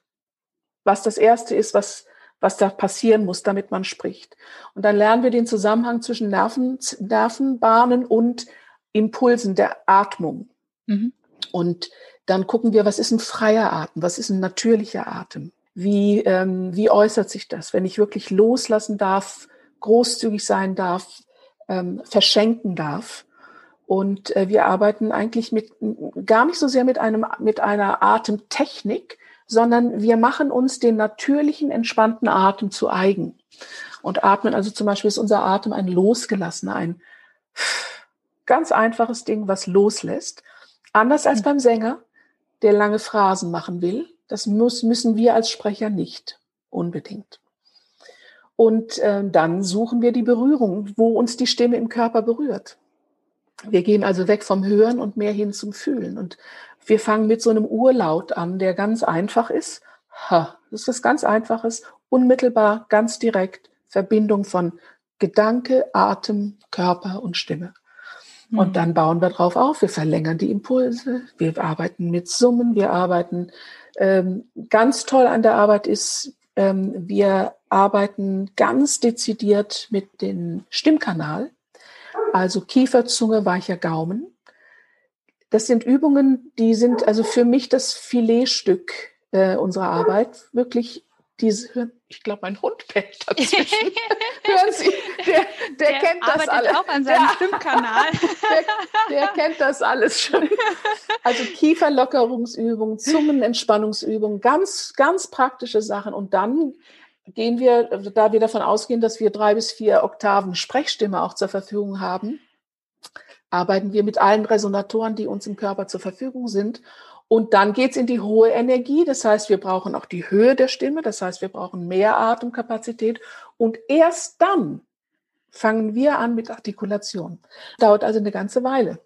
Was das erste ist, was was da passieren muss, damit man spricht. Und dann lernen wir den Zusammenhang zwischen Nerven, Nervenbahnen und Impulsen der Atmung. Mhm. Und dann gucken wir, was ist ein freier Atem, was ist ein natürlicher Atem, wie, ähm, wie äußert sich das, wenn ich wirklich loslassen darf, großzügig sein darf, ähm, verschenken darf. Und äh, wir arbeiten eigentlich mit gar nicht so sehr mit einem mit einer Atemtechnik, sondern wir machen uns den natürlichen, entspannten Atem zu eigen. Und atmen, also zum Beispiel ist unser Atem ein losgelassener, ein ganz einfaches Ding, was loslässt. Anders als beim Sänger, der lange Phrasen machen will. Das muss, müssen wir als Sprecher nicht unbedingt. Und äh, dann suchen wir die Berührung, wo uns die Stimme im Körper berührt. Wir gehen also weg vom Hören und mehr hin zum Fühlen. Und wir fangen mit so einem Urlaut an, der ganz einfach ist. Ha, das ist was ganz Einfaches, unmittelbar, ganz direkt, Verbindung von Gedanke, Atem, Körper und Stimme. Und hm. dann bauen wir drauf auf, wir verlängern die Impulse, wir arbeiten mit Summen, wir arbeiten, ähm, ganz toll an der Arbeit ist, ähm, wir arbeiten ganz dezidiert mit dem Stimmkanal, also Kiefer, Zunge, weicher Gaumen. Das sind Übungen, die sind also für mich das Filetstück äh, unserer Arbeit. Wirklich diese, ich glaube, mein Hund bellt dazwischen. Hören Sie, der, der, der kennt das alles. auch an seinem der, Stimmkanal. Der, der, kennt das alles schon. Also Kieferlockerungsübungen, Zungenentspannungsübungen, ganz, ganz praktische Sachen. Und dann gehen wir, da wir davon ausgehen, dass wir drei bis vier Oktaven Sprechstimme auch zur Verfügung haben, arbeiten wir mit allen Resonatoren, die uns im Körper zur Verfügung sind. Und dann geht's in die hohe Energie. Das heißt, wir brauchen auch die Höhe der Stimme. Das heißt, wir brauchen mehr Atemkapazität. Und erst dann fangen wir an mit Artikulation. Dauert also eine ganze Weile.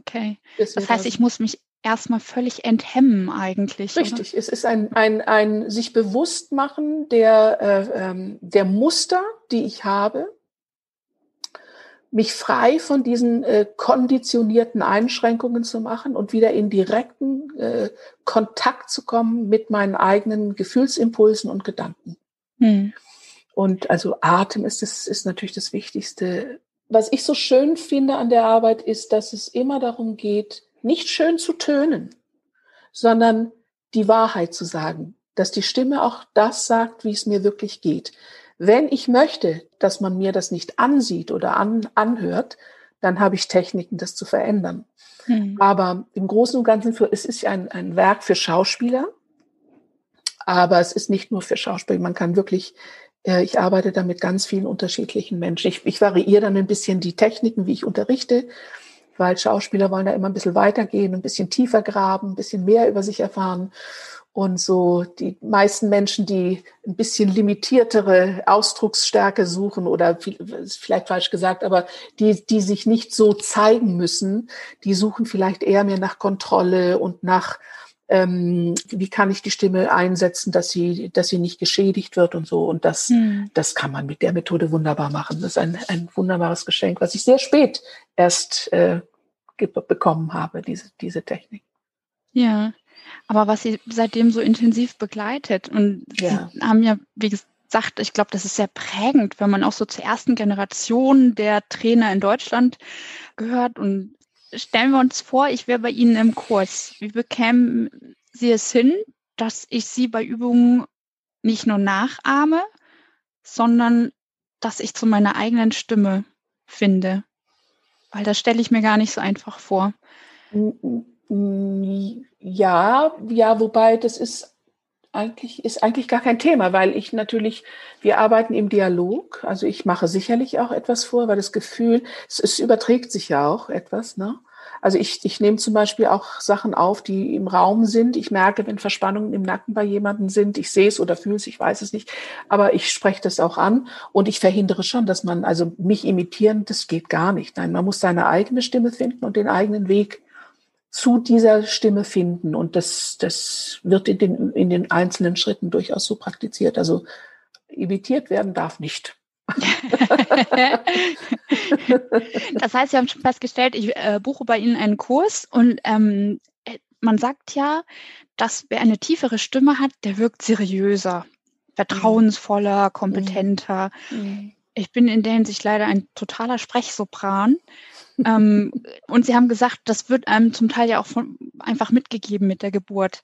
Okay. Das heißt, ich muss mich erstmal völlig enthemmen eigentlich. Richtig. Oder? Es ist ein, ein, ein sich bewusst machen der, äh, ähm, der Muster, die ich habe mich frei von diesen äh, konditionierten Einschränkungen zu machen und wieder in direkten äh, Kontakt zu kommen mit meinen eigenen Gefühlsimpulsen und Gedanken. Hm. Und also Atem ist, das, ist natürlich das Wichtigste. Was ich so schön finde an der Arbeit ist, dass es immer darum geht, nicht schön zu tönen, sondern die Wahrheit zu sagen, dass die Stimme auch das sagt, wie es mir wirklich geht. Wenn ich möchte, dass man mir das nicht ansieht oder an, anhört, dann habe ich Techniken, das zu verändern. Hm. Aber im Großen und Ganzen, für, es ist ein, ein Werk für Schauspieler, aber es ist nicht nur für Schauspieler. Man kann wirklich, äh, ich arbeite da mit ganz vielen unterschiedlichen Menschen. Ich, ich variiere dann ein bisschen die Techniken, wie ich unterrichte, weil Schauspieler wollen da immer ein bisschen weitergehen, ein bisschen tiefer graben, ein bisschen mehr über sich erfahren. Und so die meisten Menschen, die ein bisschen limitiertere Ausdrucksstärke suchen oder vielleicht falsch gesagt, aber die, die sich nicht so zeigen müssen, die suchen vielleicht eher mehr nach Kontrolle und nach ähm, wie kann ich die Stimme einsetzen, dass sie, dass sie nicht geschädigt wird und so. Und das, hm. das kann man mit der Methode wunderbar machen. Das ist ein, ein wunderbares Geschenk, was ich sehr spät erst äh, bekommen habe, diese, diese Technik. Ja, aber was Sie seitdem so intensiv begleitet und ja. Sie haben ja, wie gesagt, ich glaube, das ist sehr prägend, wenn man auch so zur ersten Generation der Trainer in Deutschland gehört und stellen wir uns vor, ich wäre bei Ihnen im Kurs. Wie bekämen Sie es hin, dass ich Sie bei Übungen nicht nur nachahme, sondern dass ich zu meiner eigenen Stimme finde? Weil das stelle ich mir gar nicht so einfach vor. Ja, ja, wobei das ist eigentlich, ist eigentlich gar kein Thema, weil ich natürlich, wir arbeiten im Dialog. Also ich mache sicherlich auch etwas vor, weil das Gefühl, es, es überträgt sich ja auch etwas, ne? Also ich, ich nehme zum Beispiel auch Sachen auf, die im Raum sind. Ich merke, wenn Verspannungen im Nacken bei jemandem sind. Ich sehe es oder fühle es, ich weiß es nicht. Aber ich spreche das auch an und ich verhindere schon, dass man, also mich imitieren, das geht gar nicht. Nein, man muss seine eigene Stimme finden und den eigenen Weg zu dieser Stimme finden. Und das, das wird in den, in den einzelnen Schritten durchaus so praktiziert. Also imitiert werden darf nicht. das heißt, Sie haben schon festgestellt, ich äh, buche bei Ihnen einen Kurs und ähm, äh, man sagt ja, dass wer eine tiefere Stimme hat, der wirkt seriöser, vertrauensvoller, mhm. kompetenter. Mhm. Ich bin in der Hinsicht leider ein totaler Sprechsopran ähm, und Sie haben gesagt, das wird einem zum Teil ja auch von, einfach mitgegeben mit der Geburt.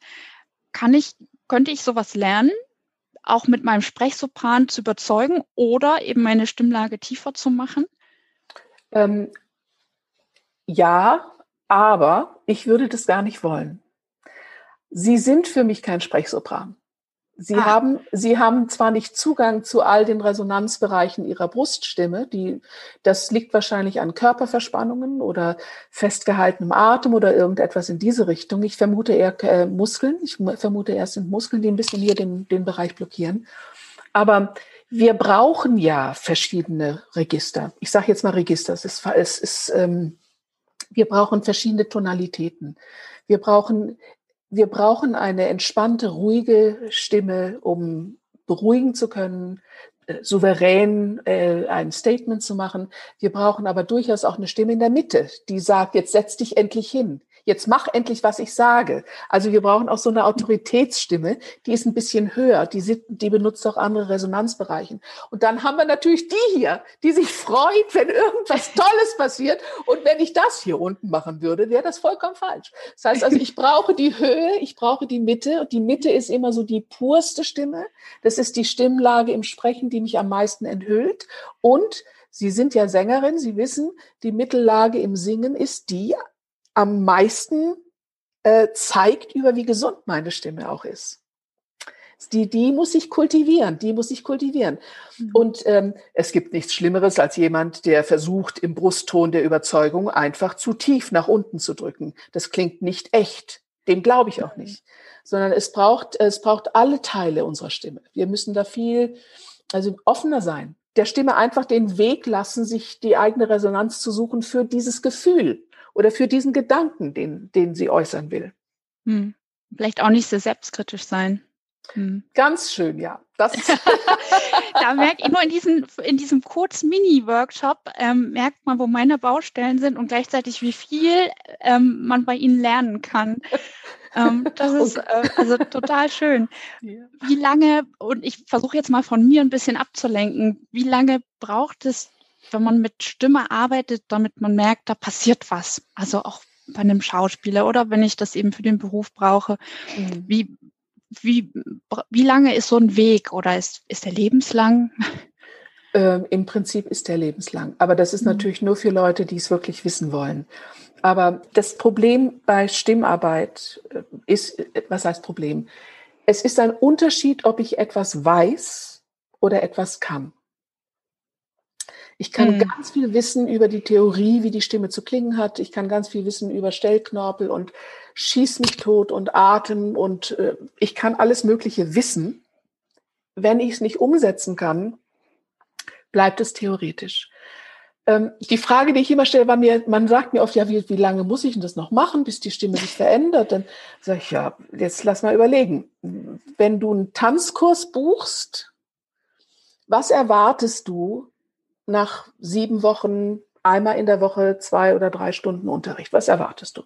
Kann ich, könnte ich sowas lernen, auch mit meinem Sprechsopran zu überzeugen oder eben meine Stimmlage tiefer zu machen? Ähm, ja, aber ich würde das gar nicht wollen. Sie sind für mich kein Sprechsopran. Sie ah. haben, Sie haben zwar nicht Zugang zu all den Resonanzbereichen Ihrer Bruststimme, die, das liegt wahrscheinlich an Körperverspannungen oder festgehaltenem Atem oder irgendetwas in diese Richtung. Ich vermute eher äh, Muskeln. Ich vermute eher, es sind Muskeln, die ein bisschen hier den, den Bereich blockieren. Aber wir brauchen ja verschiedene Register. Ich sage jetzt mal Register. Es ist, es ist ähm, wir brauchen verschiedene Tonalitäten. Wir brauchen wir brauchen eine entspannte, ruhige Stimme, um beruhigen zu können, äh, souverän äh, ein Statement zu machen. Wir brauchen aber durchaus auch eine Stimme in der Mitte, die sagt, jetzt setz dich endlich hin jetzt mach endlich, was ich sage. Also wir brauchen auch so eine Autoritätsstimme, die ist ein bisschen höher, die, die benutzt auch andere Resonanzbereichen. Und dann haben wir natürlich die hier, die sich freut, wenn irgendwas Tolles passiert. Und wenn ich das hier unten machen würde, wäre das vollkommen falsch. Das heißt also, ich brauche die Höhe, ich brauche die Mitte. Und die Mitte ist immer so die purste Stimme. Das ist die Stimmlage im Sprechen, die mich am meisten enthüllt. Und Sie sind ja Sängerin, Sie wissen, die Mittellage im Singen ist die am meisten äh, zeigt über, wie gesund meine Stimme auch ist. Die, die muss ich kultivieren, die muss ich kultivieren. Mhm. Und ähm, es gibt nichts Schlimmeres als jemand, der versucht, im Brustton der Überzeugung einfach zu tief nach unten zu drücken. Das klingt nicht echt. Dem glaube ich auch nicht. Sondern es braucht, es braucht alle Teile unserer Stimme. Wir müssen da viel, also offener sein. Der Stimme einfach den Weg lassen, sich die eigene Resonanz zu suchen für dieses Gefühl oder für diesen Gedanken, den, den sie äußern will. Hm. Vielleicht auch nicht so selbstkritisch sein. Hm. Ganz schön, ja. Das da merke ich nur in diesem, in diesem Kurz-Mini-Workshop, ähm, merkt man, wo meine Baustellen sind und gleichzeitig, wie viel ähm, man bei ihnen lernen kann. Ähm, das ist äh, also total schön. Wie lange, und ich versuche jetzt mal von mir ein bisschen abzulenken, wie lange braucht es wenn man mit Stimme arbeitet, damit man merkt, da passiert was. Also auch bei einem Schauspieler oder wenn ich das eben für den Beruf brauche. Mhm. Wie, wie, wie lange ist so ein Weg oder ist, ist der lebenslang? Ähm, Im Prinzip ist der lebenslang. Aber das ist mhm. natürlich nur für Leute, die es wirklich wissen wollen. Aber das Problem bei Stimmarbeit äh, ist, was heißt Problem? Es ist ein Unterschied, ob ich etwas weiß oder etwas kann. Ich kann mhm. ganz viel wissen über die Theorie, wie die Stimme zu klingen hat. Ich kann ganz viel wissen über Stellknorpel und Schieß mich tot und Atem und äh, ich kann alles Mögliche wissen. Wenn ich es nicht umsetzen kann, bleibt es theoretisch. Ähm, die Frage, die ich immer stelle, war mir, man sagt mir oft, ja, wie, wie lange muss ich denn das noch machen, bis die Stimme sich verändert? Dann sage ich, ja, jetzt lass mal überlegen. Wenn du einen Tanzkurs buchst, was erwartest du nach sieben Wochen, einmal in der Woche zwei oder drei Stunden Unterricht? Was erwartest du?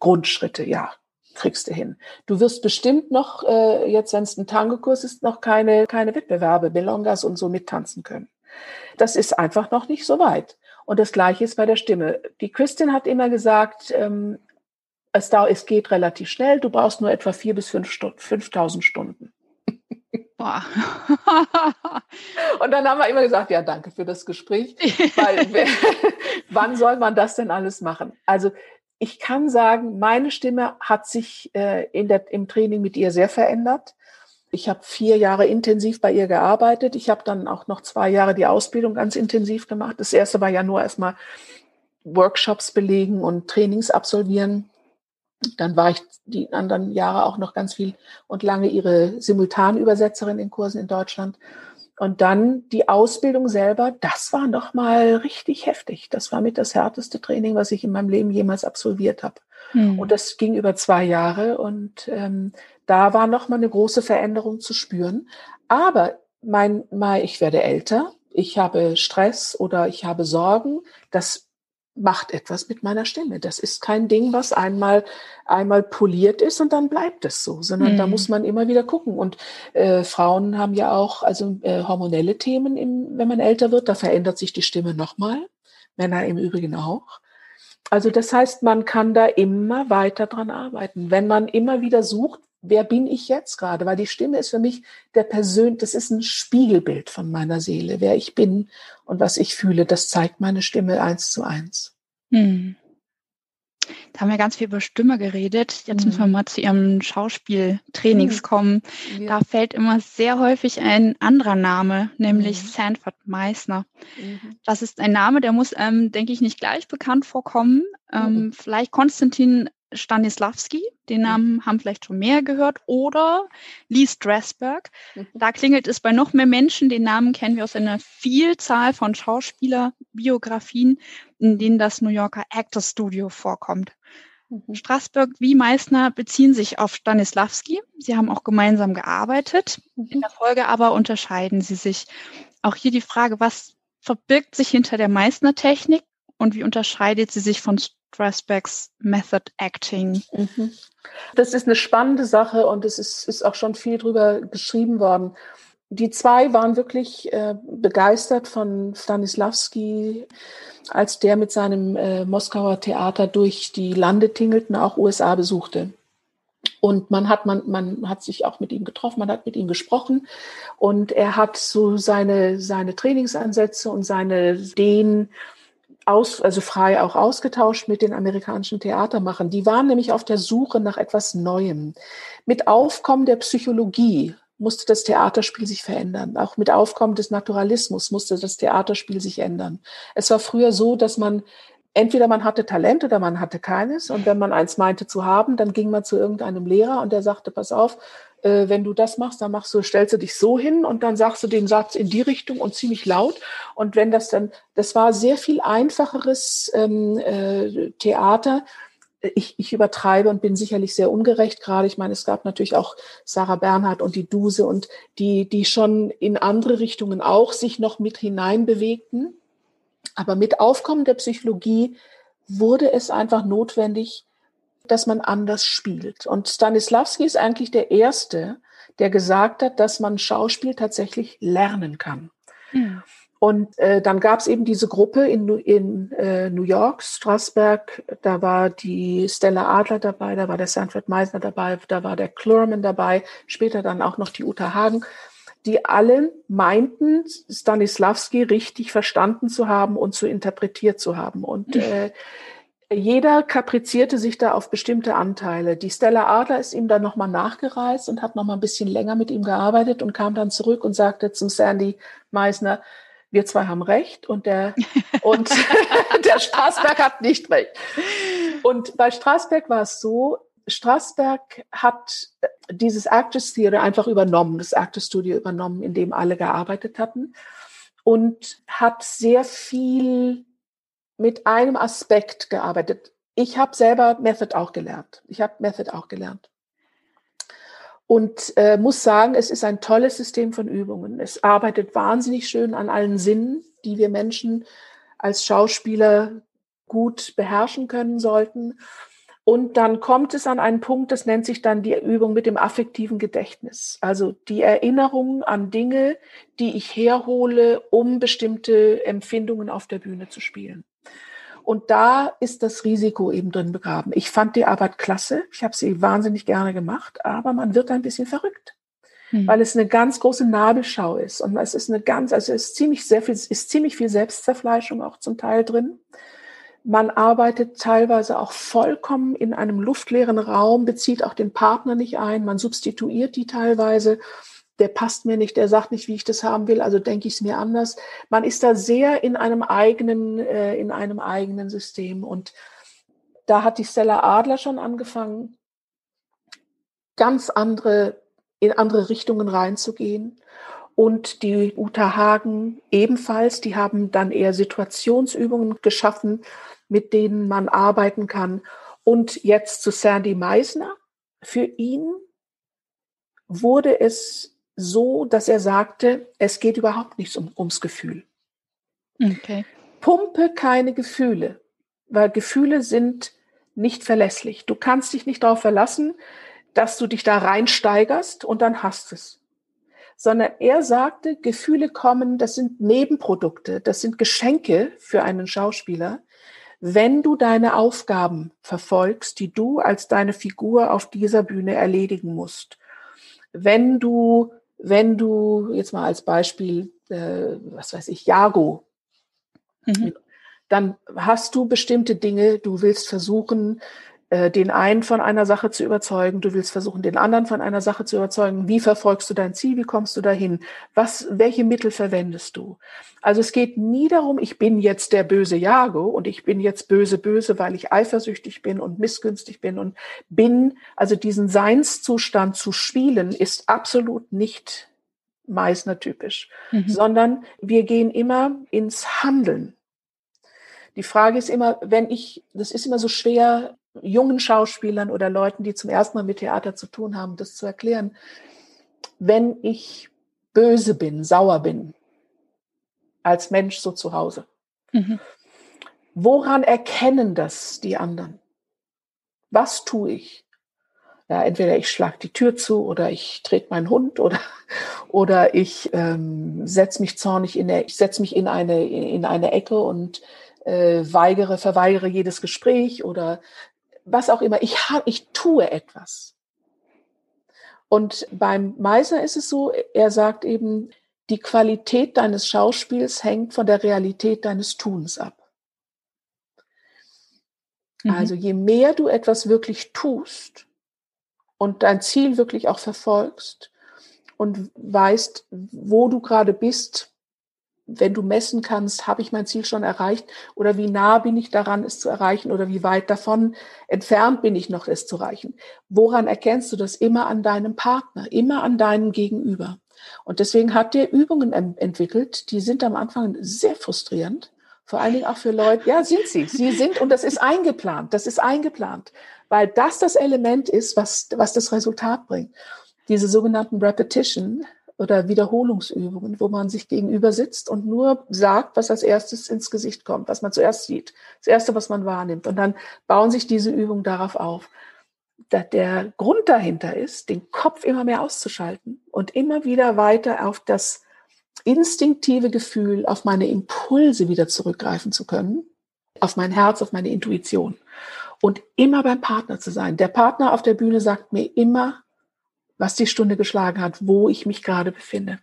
Grundschritte, ja, kriegst du hin. Du wirst bestimmt noch, äh, jetzt wenn es ein Tango-Kurs ist, noch keine, keine Wettbewerbe, Belongas und so mittanzen können. Das ist einfach noch nicht so weit. Und das Gleiche ist bei der Stimme. Die Christin hat immer gesagt, ähm, es, da, es geht relativ schnell, du brauchst nur etwa vier bis fünf Stunden, 5000 Stunden. Boah. und dann haben wir immer gesagt, ja, danke für das Gespräch, weil wann soll man das denn alles machen? Also ich kann sagen, meine Stimme hat sich äh, in der, im Training mit ihr sehr verändert. Ich habe vier Jahre intensiv bei ihr gearbeitet. Ich habe dann auch noch zwei Jahre die Ausbildung ganz intensiv gemacht. Das erste war ja nur erstmal Workshops belegen und Trainings absolvieren. Dann war ich die anderen Jahre auch noch ganz viel und lange ihre Simultanübersetzerin in Kursen in Deutschland. Und dann die Ausbildung selber, das war noch mal richtig heftig. Das war mit das härteste Training, was ich in meinem Leben jemals absolviert habe. Mhm. Und das ging über zwei Jahre und ähm, da war noch mal eine große Veränderung zu spüren. Aber mein, mein, ich werde älter, ich habe Stress oder ich habe Sorgen. Das macht etwas mit meiner Stimme. Das ist kein Ding, was einmal einmal poliert ist und dann bleibt es so, sondern mhm. da muss man immer wieder gucken. Und äh, Frauen haben ja auch also äh, hormonelle Themen, im, wenn man älter wird. Da verändert sich die Stimme nochmal. Männer im Übrigen auch. Also das heißt, man kann da immer weiter dran arbeiten, wenn man immer wieder sucht, wer bin ich jetzt gerade? Weil die Stimme ist für mich der Persön, das ist ein Spiegelbild von meiner Seele, wer ich bin und was ich fühle. Das zeigt meine Stimme eins zu eins. Hm. Da haben wir ganz viel über Stimme geredet. Jetzt müssen wir mhm. mal zu Ihrem Schauspieltrainings mhm. kommen. Ja. Da fällt immer sehr häufig ein anderer Name, nämlich mhm. Sanford Meisner. Mhm. Das ist ein Name, der muss, ähm, denke ich, nicht gleich bekannt vorkommen. Ähm, mhm. Vielleicht Konstantin Stanislavski, den mhm. Namen haben vielleicht schon mehr gehört, oder Lee Strasberg. Mhm. Da klingelt es bei noch mehr Menschen. Den Namen kennen wir aus einer Vielzahl von Schauspielerbiografien, in denen das New Yorker Actors Studio vorkommt. Mhm. Strasberg wie Meissner beziehen sich auf Stanislavski. Sie haben auch gemeinsam gearbeitet. In der Folge aber unterscheiden sie sich. Auch hier die Frage, was verbirgt sich hinter der Meissner-Technik und wie unterscheidet sie sich von Strasbergs Method Acting. Mhm. Das ist eine spannende Sache und es ist, ist auch schon viel drüber geschrieben worden. Die zwei waren wirklich äh, begeistert von Stanislavski, als der mit seinem äh, Moskauer Theater durch die Lande tingelten, auch USA besuchte. Und man hat, man, man hat sich auch mit ihm getroffen, man hat mit ihm gesprochen und er hat so seine, seine Trainingsansätze und seine Ideen aus, also frei auch ausgetauscht mit den amerikanischen Theatermachern. Die waren nämlich auf der Suche nach etwas Neuem. Mit Aufkommen der Psychologie musste das Theaterspiel sich verändern. Auch mit Aufkommen des Naturalismus musste das Theaterspiel sich ändern. Es war früher so, dass man entweder man hatte Talent oder man hatte keines. Und wenn man eins meinte zu haben, dann ging man zu irgendeinem Lehrer und der sagte, pass auf, äh, wenn du das machst, dann machst du, stellst du dich so hin und dann sagst du den Satz in die Richtung und ziemlich laut. Und wenn das dann, das war sehr viel einfacheres ähm, äh, Theater. Ich, ich übertreibe und bin sicherlich sehr ungerecht gerade. Ich meine, es gab natürlich auch Sarah Bernhardt und die Duse und die, die schon in andere Richtungen auch sich noch mit hineinbewegten. Aber mit Aufkommen der Psychologie wurde es einfach notwendig, dass man anders spielt. Und Stanislavski ist eigentlich der Erste, der gesagt hat, dass man Schauspiel tatsächlich lernen kann. Mhm. Und äh, dann gab es eben diese Gruppe in, in äh, New York, Straßberg, da war die Stella Adler dabei, da war der Sanford Meisner dabei, da war der Klurman dabei, später dann auch noch die Uta Hagen, die alle meinten, Stanislavski richtig verstanden zu haben und zu interpretiert zu haben. Und äh, jeder kaprizierte sich da auf bestimmte Anteile. Die Stella Adler ist ihm dann nochmal nachgereist und hat nochmal ein bisschen länger mit ihm gearbeitet und kam dann zurück und sagte zum Sandy Meisner, wir zwei haben recht und der, und der Straßberg hat nicht recht. Und bei Straßberg war es so, Straßberg hat dieses Actors Theater einfach übernommen, das Actors Studio übernommen, in dem alle gearbeitet hatten und hat sehr viel mit einem Aspekt gearbeitet. Ich habe selber Method auch gelernt. Ich habe Method auch gelernt. Und äh, muss sagen, es ist ein tolles System von Übungen. Es arbeitet wahnsinnig schön an allen Sinnen, die wir Menschen als Schauspieler gut beherrschen können sollten. Und dann kommt es an einen Punkt, das nennt sich dann die Übung mit dem affektiven Gedächtnis. Also die Erinnerung an Dinge, die ich herhole, um bestimmte Empfindungen auf der Bühne zu spielen. Und da ist das Risiko eben drin begraben. Ich fand die Arbeit klasse. Ich habe sie wahnsinnig gerne gemacht, aber man wird ein bisschen verrückt. Hm. Weil es eine ganz große Nabelschau ist. Und es ist eine ganz, also es ist ziemlich sehr viel, ist ziemlich viel Selbstzerfleischung auch zum Teil drin. Man arbeitet teilweise auch vollkommen in einem luftleeren Raum, bezieht auch den Partner nicht ein, man substituiert die teilweise. Der passt mir nicht, der sagt nicht, wie ich das haben will, also denke ich es mir anders. Man ist da sehr in einem eigenen, äh, in einem eigenen System. Und da hat die Stella Adler schon angefangen, ganz andere, in andere Richtungen reinzugehen und die Uta Hagen ebenfalls. Die haben dann eher Situationsübungen geschaffen, mit denen man arbeiten kann. Und jetzt zu Sandy Meisner. Für ihn wurde es so, dass er sagte, es geht überhaupt nichts um, ums Gefühl. Okay. Pumpe keine Gefühle, weil Gefühle sind nicht verlässlich. Du kannst dich nicht darauf verlassen, dass du dich da reinsteigerst und dann hast es. Sondern er sagte, Gefühle kommen, das sind Nebenprodukte, das sind Geschenke für einen Schauspieler, wenn du deine Aufgaben verfolgst, die du als deine Figur auf dieser Bühne erledigen musst, wenn du, wenn du jetzt mal als Beispiel, äh, was weiß ich, Jago, mhm. dann hast du bestimmte Dinge, du willst versuchen, äh, den einen von einer Sache zu überzeugen, du willst versuchen, den anderen von einer Sache zu überzeugen. Wie verfolgst du dein Ziel? Wie kommst du dahin? Was, welche Mittel verwendest du? Also es geht nie darum, ich bin jetzt der böse Jago und ich bin jetzt böse, böse, weil ich eifersüchtig bin und missgünstig bin und bin. Also diesen Seinszustand zu spielen ist absolut nicht Meisner typisch, mhm. sondern wir gehen immer ins Handeln. Die Frage ist immer, wenn ich, das ist immer so schwer, jungen Schauspielern oder Leuten, die zum ersten Mal mit Theater zu tun haben, das zu erklären. Wenn ich böse bin, sauer bin, als Mensch so zu Hause, mhm. woran erkennen das die anderen? Was tue ich? Ja, entweder ich schlage die Tür zu oder ich trete meinen Hund oder, oder ich ähm, setze mich zornig in der, ich setze mich in eine, in eine Ecke und äh, weigere, verweigere jedes Gespräch oder was auch immer, ich, habe, ich tue etwas. Und beim Meiser ist es so, er sagt eben, die Qualität deines Schauspiels hängt von der Realität deines Tuns ab. Mhm. Also je mehr du etwas wirklich tust und dein Ziel wirklich auch verfolgst und weißt, wo du gerade bist, wenn du messen kannst, habe ich mein Ziel schon erreicht oder wie nah bin ich daran, es zu erreichen oder wie weit davon entfernt bin ich noch, es zu erreichen. Woran erkennst du das? Immer an deinem Partner, immer an deinem Gegenüber. Und deswegen hat der Übungen entwickelt, die sind am Anfang sehr frustrierend. Vor allen Dingen auch für Leute, ja, sind sie. Sie sind, und das ist eingeplant, das ist eingeplant, weil das das Element ist, was, was das Resultat bringt. Diese sogenannten Repetition, oder Wiederholungsübungen, wo man sich gegenüber sitzt und nur sagt, was als erstes ins Gesicht kommt, was man zuerst sieht, das erste, was man wahrnimmt. Und dann bauen sich diese Übungen darauf auf. Der Grund dahinter ist, den Kopf immer mehr auszuschalten und immer wieder weiter auf das instinktive Gefühl, auf meine Impulse wieder zurückgreifen zu können, auf mein Herz, auf meine Intuition und immer beim Partner zu sein. Der Partner auf der Bühne sagt mir immer, was die Stunde geschlagen hat, wo ich mich gerade befinde.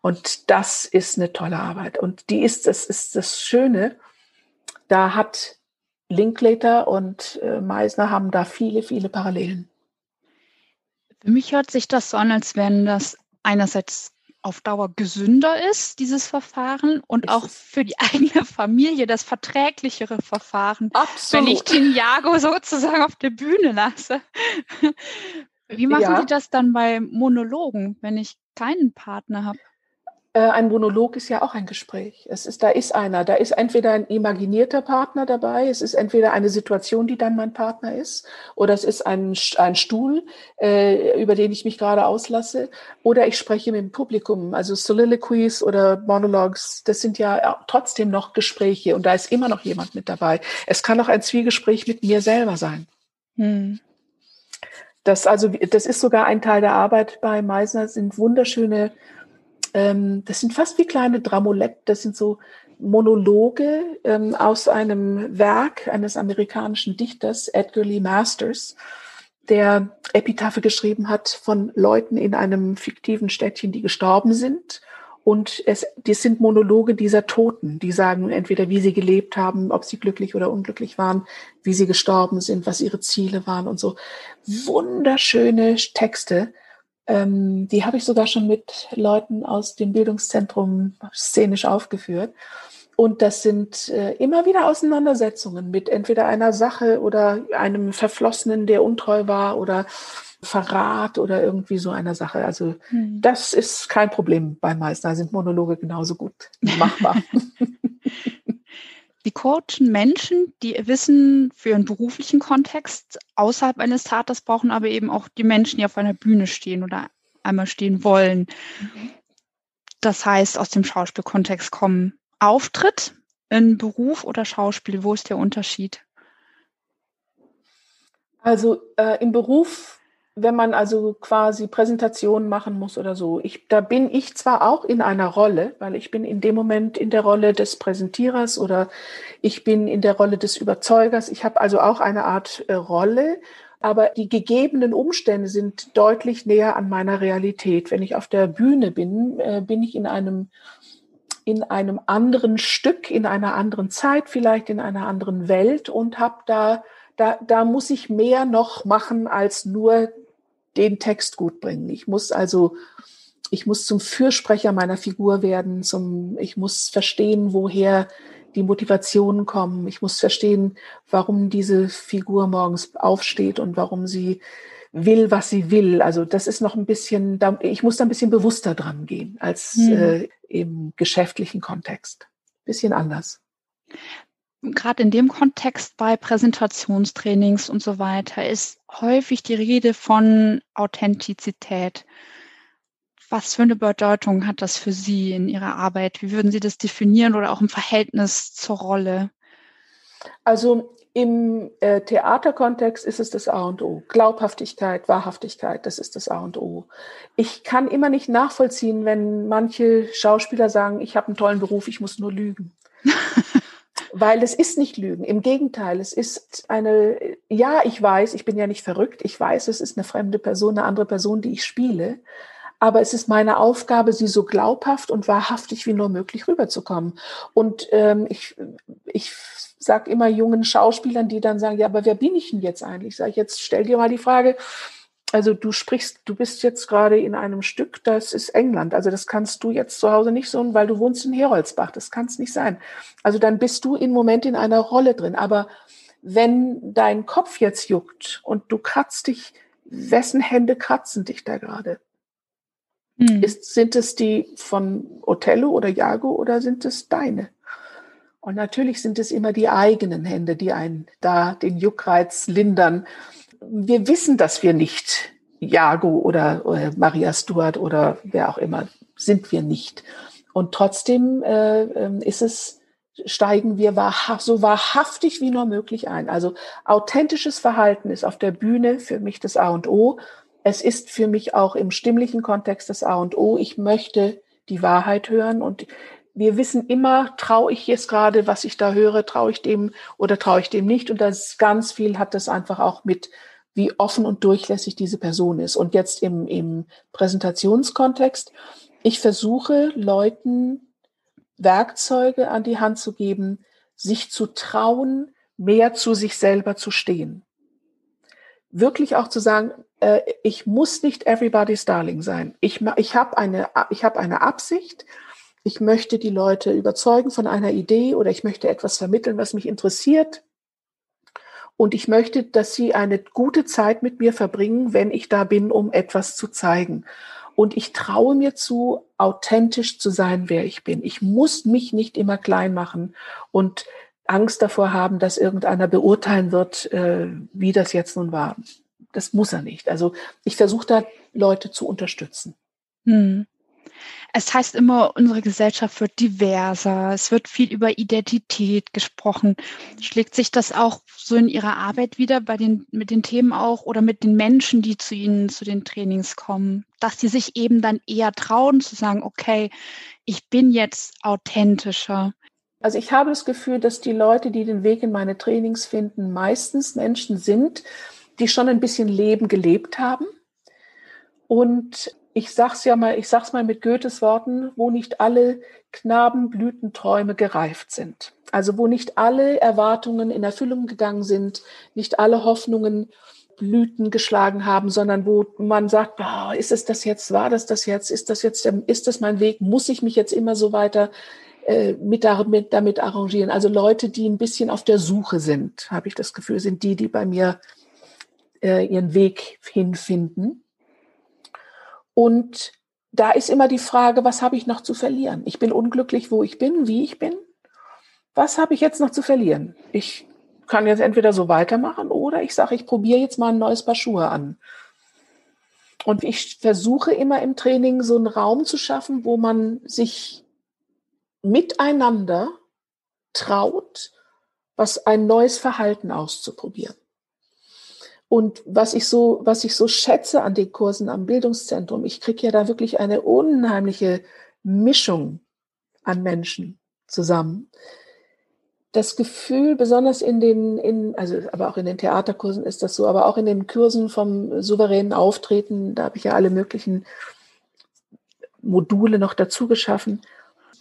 Und das ist eine tolle Arbeit. Und die ist, das ist das Schöne. Da hat Linklater und äh, Meisner haben da viele, viele Parallelen. Für mich hört sich das so an, als wenn das einerseits auf Dauer gesünder ist, dieses Verfahren, und ist auch für die eigene Familie das verträglichere Verfahren, Absolut. wenn ich den Jago sozusagen auf der Bühne lasse. Wie machen ja. Sie das dann bei Monologen, wenn ich keinen Partner habe? Äh, ein Monolog ist ja auch ein Gespräch. Es ist, da ist einer, da ist entweder ein imaginierter Partner dabei, es ist entweder eine Situation, die dann mein Partner ist, oder es ist ein, ein Stuhl, äh, über den ich mich gerade auslasse, oder ich spreche mit dem Publikum. Also Soliloquies oder Monologues, das sind ja trotzdem noch Gespräche und da ist immer noch jemand mit dabei. Es kann auch ein Zwiegespräch mit mir selber sein. Hm. Das also, das ist sogar ein Teil der Arbeit bei Meisner, sind wunderschöne ähm, das sind fast wie kleine Dramolette, das sind so Monologe ähm, aus einem Werk eines amerikanischen Dichters, Edgar Lee Masters, der Epitaphe geschrieben hat von Leuten in einem fiktiven Städtchen, die gestorben sind. Und es, das sind Monologe dieser Toten, die sagen entweder, wie sie gelebt haben, ob sie glücklich oder unglücklich waren, wie sie gestorben sind, was ihre Ziele waren und so. Wunderschöne Texte, ähm, die habe ich sogar schon mit Leuten aus dem Bildungszentrum szenisch aufgeführt. Und das sind äh, immer wieder Auseinandersetzungen mit entweder einer Sache oder einem Verflossenen, der untreu war oder Verrat oder irgendwie so einer Sache. Also hm. das ist kein Problem beim Meister. Da sind Monologe genauso gut machbar. Die coachen Menschen, die Wissen für einen beruflichen Kontext außerhalb eines Theaters brauchen, aber eben auch die Menschen, die auf einer Bühne stehen oder einmal stehen wollen. Mhm. Das heißt, aus dem Schauspielkontext kommen. Auftritt in Beruf oder Schauspiel, wo ist der Unterschied? Also äh, im Beruf wenn man also quasi Präsentationen machen muss oder so. Ich, da bin ich zwar auch in einer Rolle, weil ich bin in dem Moment in der Rolle des Präsentierers oder ich bin in der Rolle des Überzeugers. Ich habe also auch eine Art äh, Rolle, aber die gegebenen Umstände sind deutlich näher an meiner Realität. Wenn ich auf der Bühne bin, äh, bin ich in einem in einem anderen Stück, in einer anderen Zeit, vielleicht in einer anderen Welt und habe da da, da muss ich mehr noch machen als nur den Text gut bringen. Ich muss also, ich muss zum Fürsprecher meiner Figur werden, zum, ich muss verstehen, woher die Motivationen kommen. Ich muss verstehen, warum diese Figur morgens aufsteht und warum sie will, was sie will. Also das ist noch ein bisschen, ich muss da ein bisschen bewusster dran gehen als mhm. äh, im geschäftlichen Kontext. Bisschen anders gerade in dem Kontext bei Präsentationstrainings und so weiter ist häufig die Rede von Authentizität. Was für eine Bedeutung hat das für Sie in Ihrer Arbeit? Wie würden Sie das definieren oder auch im Verhältnis zur Rolle? Also im äh, Theaterkontext ist es das A und O. Glaubhaftigkeit, Wahrhaftigkeit, das ist das A und O. Ich kann immer nicht nachvollziehen, wenn manche Schauspieler sagen, ich habe einen tollen Beruf, ich muss nur lügen. Weil es ist nicht Lügen. Im Gegenteil, es ist eine, ja, ich weiß, ich bin ja nicht verrückt. Ich weiß, es ist eine fremde Person, eine andere Person, die ich spiele. Aber es ist meine Aufgabe, sie so glaubhaft und wahrhaftig wie nur möglich rüberzukommen. Und ähm, ich, ich sage immer jungen Schauspielern, die dann sagen, ja, aber wer bin ich denn jetzt eigentlich? Sag ich, jetzt stell dir mal die Frage, also du sprichst, du bist jetzt gerade in einem Stück, das ist England. Also das kannst du jetzt zu Hause nicht so, weil du wohnst in Heroldsbach. Das kann es nicht sein. Also dann bist du im Moment in einer Rolle drin. Aber wenn dein Kopf jetzt juckt und du kratzt dich, wessen Hände kratzen dich da gerade? Hm. Ist, sind es die von Othello oder Jago oder sind es deine? Und natürlich sind es immer die eigenen Hände, die einen da den Juckreiz lindern wir wissen, dass wir nicht Jago oder, oder Maria Stuart oder wer auch immer sind wir nicht. Und trotzdem äh, ähm, ist es, steigen wir wahrhaft, so wahrhaftig wie nur möglich ein. Also authentisches Verhalten ist auf der Bühne für mich das A und O. Es ist für mich auch im stimmlichen Kontext das A und O. Ich möchte die Wahrheit hören und wir wissen immer, traue ich jetzt gerade, was ich da höre, traue ich dem oder traue ich dem nicht. Und das ganz viel hat das einfach auch mit wie offen und durchlässig diese Person ist. Und jetzt im, im Präsentationskontext, ich versuche Leuten Werkzeuge an die Hand zu geben, sich zu trauen, mehr zu sich selber zu stehen. Wirklich auch zu sagen, äh, ich muss nicht everybody's darling sein. Ich, ich habe eine, hab eine Absicht. Ich möchte die Leute überzeugen von einer Idee oder ich möchte etwas vermitteln, was mich interessiert. Und ich möchte, dass Sie eine gute Zeit mit mir verbringen, wenn ich da bin, um etwas zu zeigen. Und ich traue mir zu, authentisch zu sein, wer ich bin. Ich muss mich nicht immer klein machen und Angst davor haben, dass irgendeiner beurteilen wird, äh, wie das jetzt nun war. Das muss er nicht. Also ich versuche da Leute zu unterstützen. Hm. Es heißt immer, unsere Gesellschaft wird diverser. Es wird viel über Identität gesprochen. Schlägt sich das auch so in Ihrer Arbeit wieder bei den, mit den Themen auch oder mit den Menschen, die zu Ihnen zu den Trainings kommen? Dass sie sich eben dann eher trauen zu sagen, okay, ich bin jetzt authentischer. Also ich habe das Gefühl, dass die Leute, die den Weg in meine Trainings finden, meistens Menschen sind, die schon ein bisschen Leben gelebt haben und ich sag's ja mal, ich sag's mal mit Goethes Worten, wo nicht alle Knabenblütenträume gereift sind. Also wo nicht alle Erwartungen in Erfüllung gegangen sind, nicht alle Hoffnungen Blüten geschlagen haben, sondern wo man sagt, oh, ist es das jetzt, war das das jetzt, ist das jetzt, ist das mein Weg, muss ich mich jetzt immer so weiter äh, mit damit, damit arrangieren? Also Leute, die ein bisschen auf der Suche sind, habe ich das Gefühl, sind die, die bei mir äh, ihren Weg hinfinden. Und da ist immer die Frage, was habe ich noch zu verlieren? Ich bin unglücklich, wo ich bin, wie ich bin. Was habe ich jetzt noch zu verlieren? Ich kann jetzt entweder so weitermachen oder ich sage, ich probiere jetzt mal ein neues Paar Schuhe an. Und ich versuche immer im Training so einen Raum zu schaffen, wo man sich miteinander traut, was ein neues Verhalten auszuprobieren. Und was ich so, was ich so schätze an den Kursen am Bildungszentrum, ich kriege ja da wirklich eine unheimliche Mischung an Menschen zusammen. Das Gefühl, besonders in den, in, also aber auch in den Theaterkursen ist das so, aber auch in den Kursen vom souveränen Auftreten, da habe ich ja alle möglichen Module noch dazu geschaffen.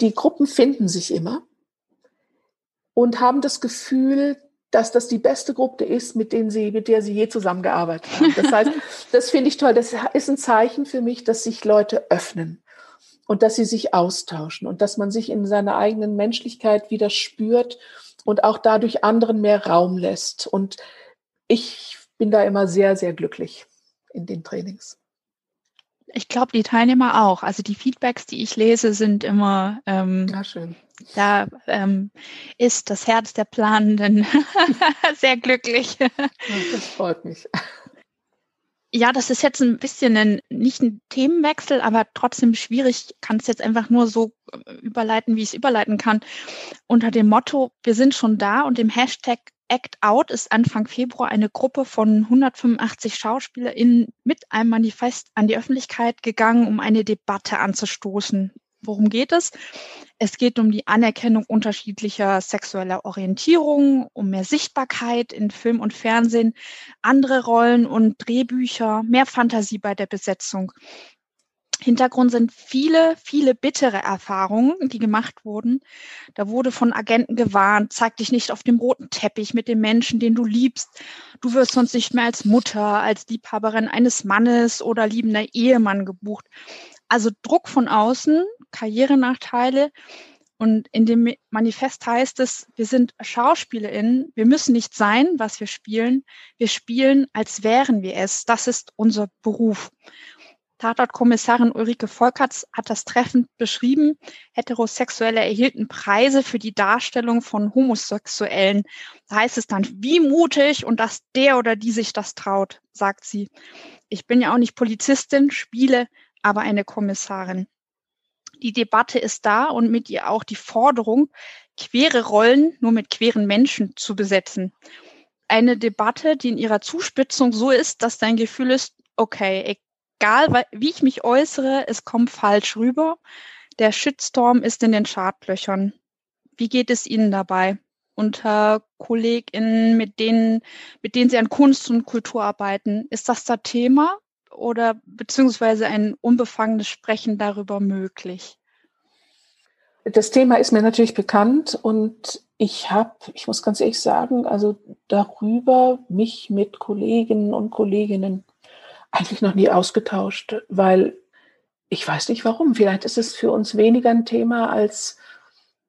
Die Gruppen finden sich immer und haben das Gefühl, dass das die beste Gruppe ist, mit, denen sie, mit der sie je zusammengearbeitet haben. Das heißt, das finde ich toll. Das ist ein Zeichen für mich, dass sich Leute öffnen und dass sie sich austauschen und dass man sich in seiner eigenen Menschlichkeit wieder spürt und auch dadurch anderen mehr Raum lässt. Und ich bin da immer sehr, sehr glücklich in den Trainings. Ich glaube, die Teilnehmer auch. Also die Feedbacks, die ich lese, sind immer ähm, ja, schön. Da ähm, ist das Herz der Planenden sehr glücklich. Das freut mich. Ja, das ist jetzt ein bisschen ein, nicht ein Themenwechsel, aber trotzdem schwierig. Ich kann es jetzt einfach nur so äh, überleiten, wie ich es überleiten kann. Unter dem Motto, wir sind schon da und dem Hashtag Act Out ist Anfang Februar eine Gruppe von 185 SchauspielerInnen mit einem Manifest an die Öffentlichkeit gegangen, um eine Debatte anzustoßen. Worum geht es? Es geht um die Anerkennung unterschiedlicher sexueller Orientierungen, um mehr Sichtbarkeit in Film und Fernsehen, andere Rollen und Drehbücher, mehr Fantasie bei der Besetzung. Hintergrund sind viele, viele bittere Erfahrungen, die gemacht wurden. Da wurde von Agenten gewarnt, zeig dich nicht auf dem roten Teppich mit dem Menschen, den du liebst. Du wirst sonst nicht mehr als Mutter, als Liebhaberin eines Mannes oder liebender Ehemann gebucht. Also Druck von außen, Karrierenachteile. Und in dem Manifest heißt es, wir sind SchauspielerInnen, wir müssen nicht sein, was wir spielen. Wir spielen, als wären wir es. Das ist unser Beruf. Tatortkommissarin Ulrike Volkerts hat das treffend beschrieben. Heterosexuelle erhielten Preise für die Darstellung von Homosexuellen. Da heißt es dann, wie mutig und dass der oder die sich das traut, sagt sie. Ich bin ja auch nicht Polizistin, spiele aber eine Kommissarin. Die Debatte ist da und mit ihr auch die Forderung, quere Rollen nur mit queren Menschen zu besetzen. Eine Debatte, die in ihrer Zuspitzung so ist, dass dein Gefühl ist, okay, egal wie ich mich äußere, es kommt falsch rüber. Der Shitstorm ist in den Chartlöchern. Wie geht es Ihnen dabei? Unter KollegInnen, mit denen, mit denen Sie an Kunst und Kultur arbeiten, ist das da Thema oder beziehungsweise ein unbefangenes Sprechen darüber möglich? Das Thema ist mir natürlich bekannt und ich habe, ich muss ganz ehrlich sagen, also darüber mich mit Kolleginnen und Kolleginnen eigentlich noch nie ausgetauscht, weil ich weiß nicht warum. Vielleicht ist es für uns weniger ein Thema als,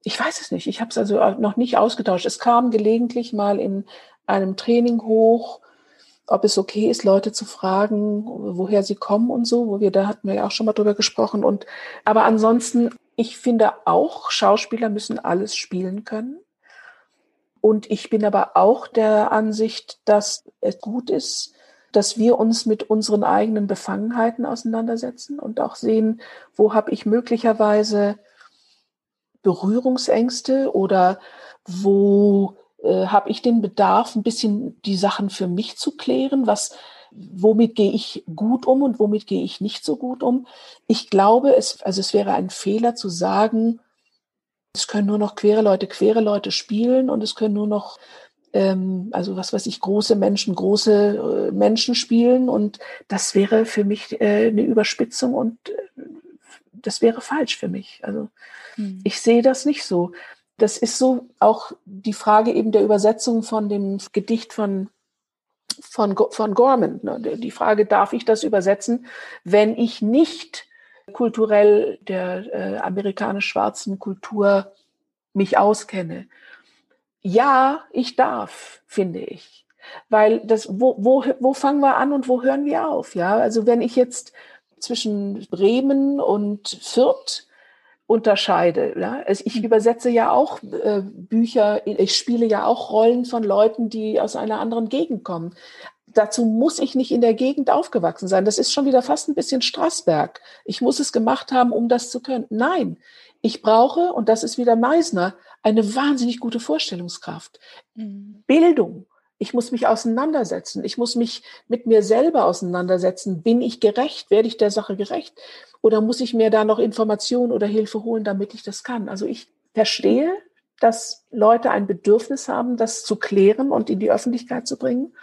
ich weiß es nicht. Ich habe es also noch nicht ausgetauscht. Es kam gelegentlich mal in einem Training hoch, ob es okay ist, Leute zu fragen, woher sie kommen und so, wo wir, da hatten wir ja auch schon mal drüber gesprochen. Und, aber ansonsten, ich finde auch, Schauspieler müssen alles spielen können. Und ich bin aber auch der Ansicht, dass es gut ist, dass wir uns mit unseren eigenen Befangenheiten auseinandersetzen und auch sehen, wo habe ich möglicherweise Berührungsängste oder wo äh, habe ich den Bedarf, ein bisschen die Sachen für mich zu klären, was, womit gehe ich gut um und womit gehe ich nicht so gut um. Ich glaube, es, also es wäre ein Fehler zu sagen, es können nur noch queere Leute queere Leute spielen und es können nur noch also was weiß ich, große Menschen, große äh, Menschen spielen und das wäre für mich äh, eine Überspitzung und äh, das wäre falsch für mich. Also hm. ich sehe das nicht so. Das ist so auch die Frage eben der Übersetzung von dem Gedicht von von, von Gorman. Ne? Die Frage, darf ich das übersetzen, wenn ich nicht kulturell der äh, amerikanisch-schwarzen Kultur mich auskenne? Ja, ich darf, finde ich. Weil das, wo, wo, wo fangen wir an und wo hören wir auf? Ja, also wenn ich jetzt zwischen Bremen und Fürth unterscheide. Ja? Also ich hm. übersetze ja auch äh, Bücher, ich spiele ja auch Rollen von Leuten, die aus einer anderen Gegend kommen. Dazu muss ich nicht in der Gegend aufgewachsen sein. Das ist schon wieder fast ein bisschen Straßberg. Ich muss es gemacht haben, um das zu können. Nein, ich brauche, und das ist wieder Meisner, eine wahnsinnig gute Vorstellungskraft. Mhm. Bildung. Ich muss mich auseinandersetzen. Ich muss mich mit mir selber auseinandersetzen. Bin ich gerecht? Werde ich der Sache gerecht? Oder muss ich mir da noch Informationen oder Hilfe holen, damit ich das kann? Also ich verstehe, dass Leute ein Bedürfnis haben, das zu klären und in die Öffentlichkeit zu bringen.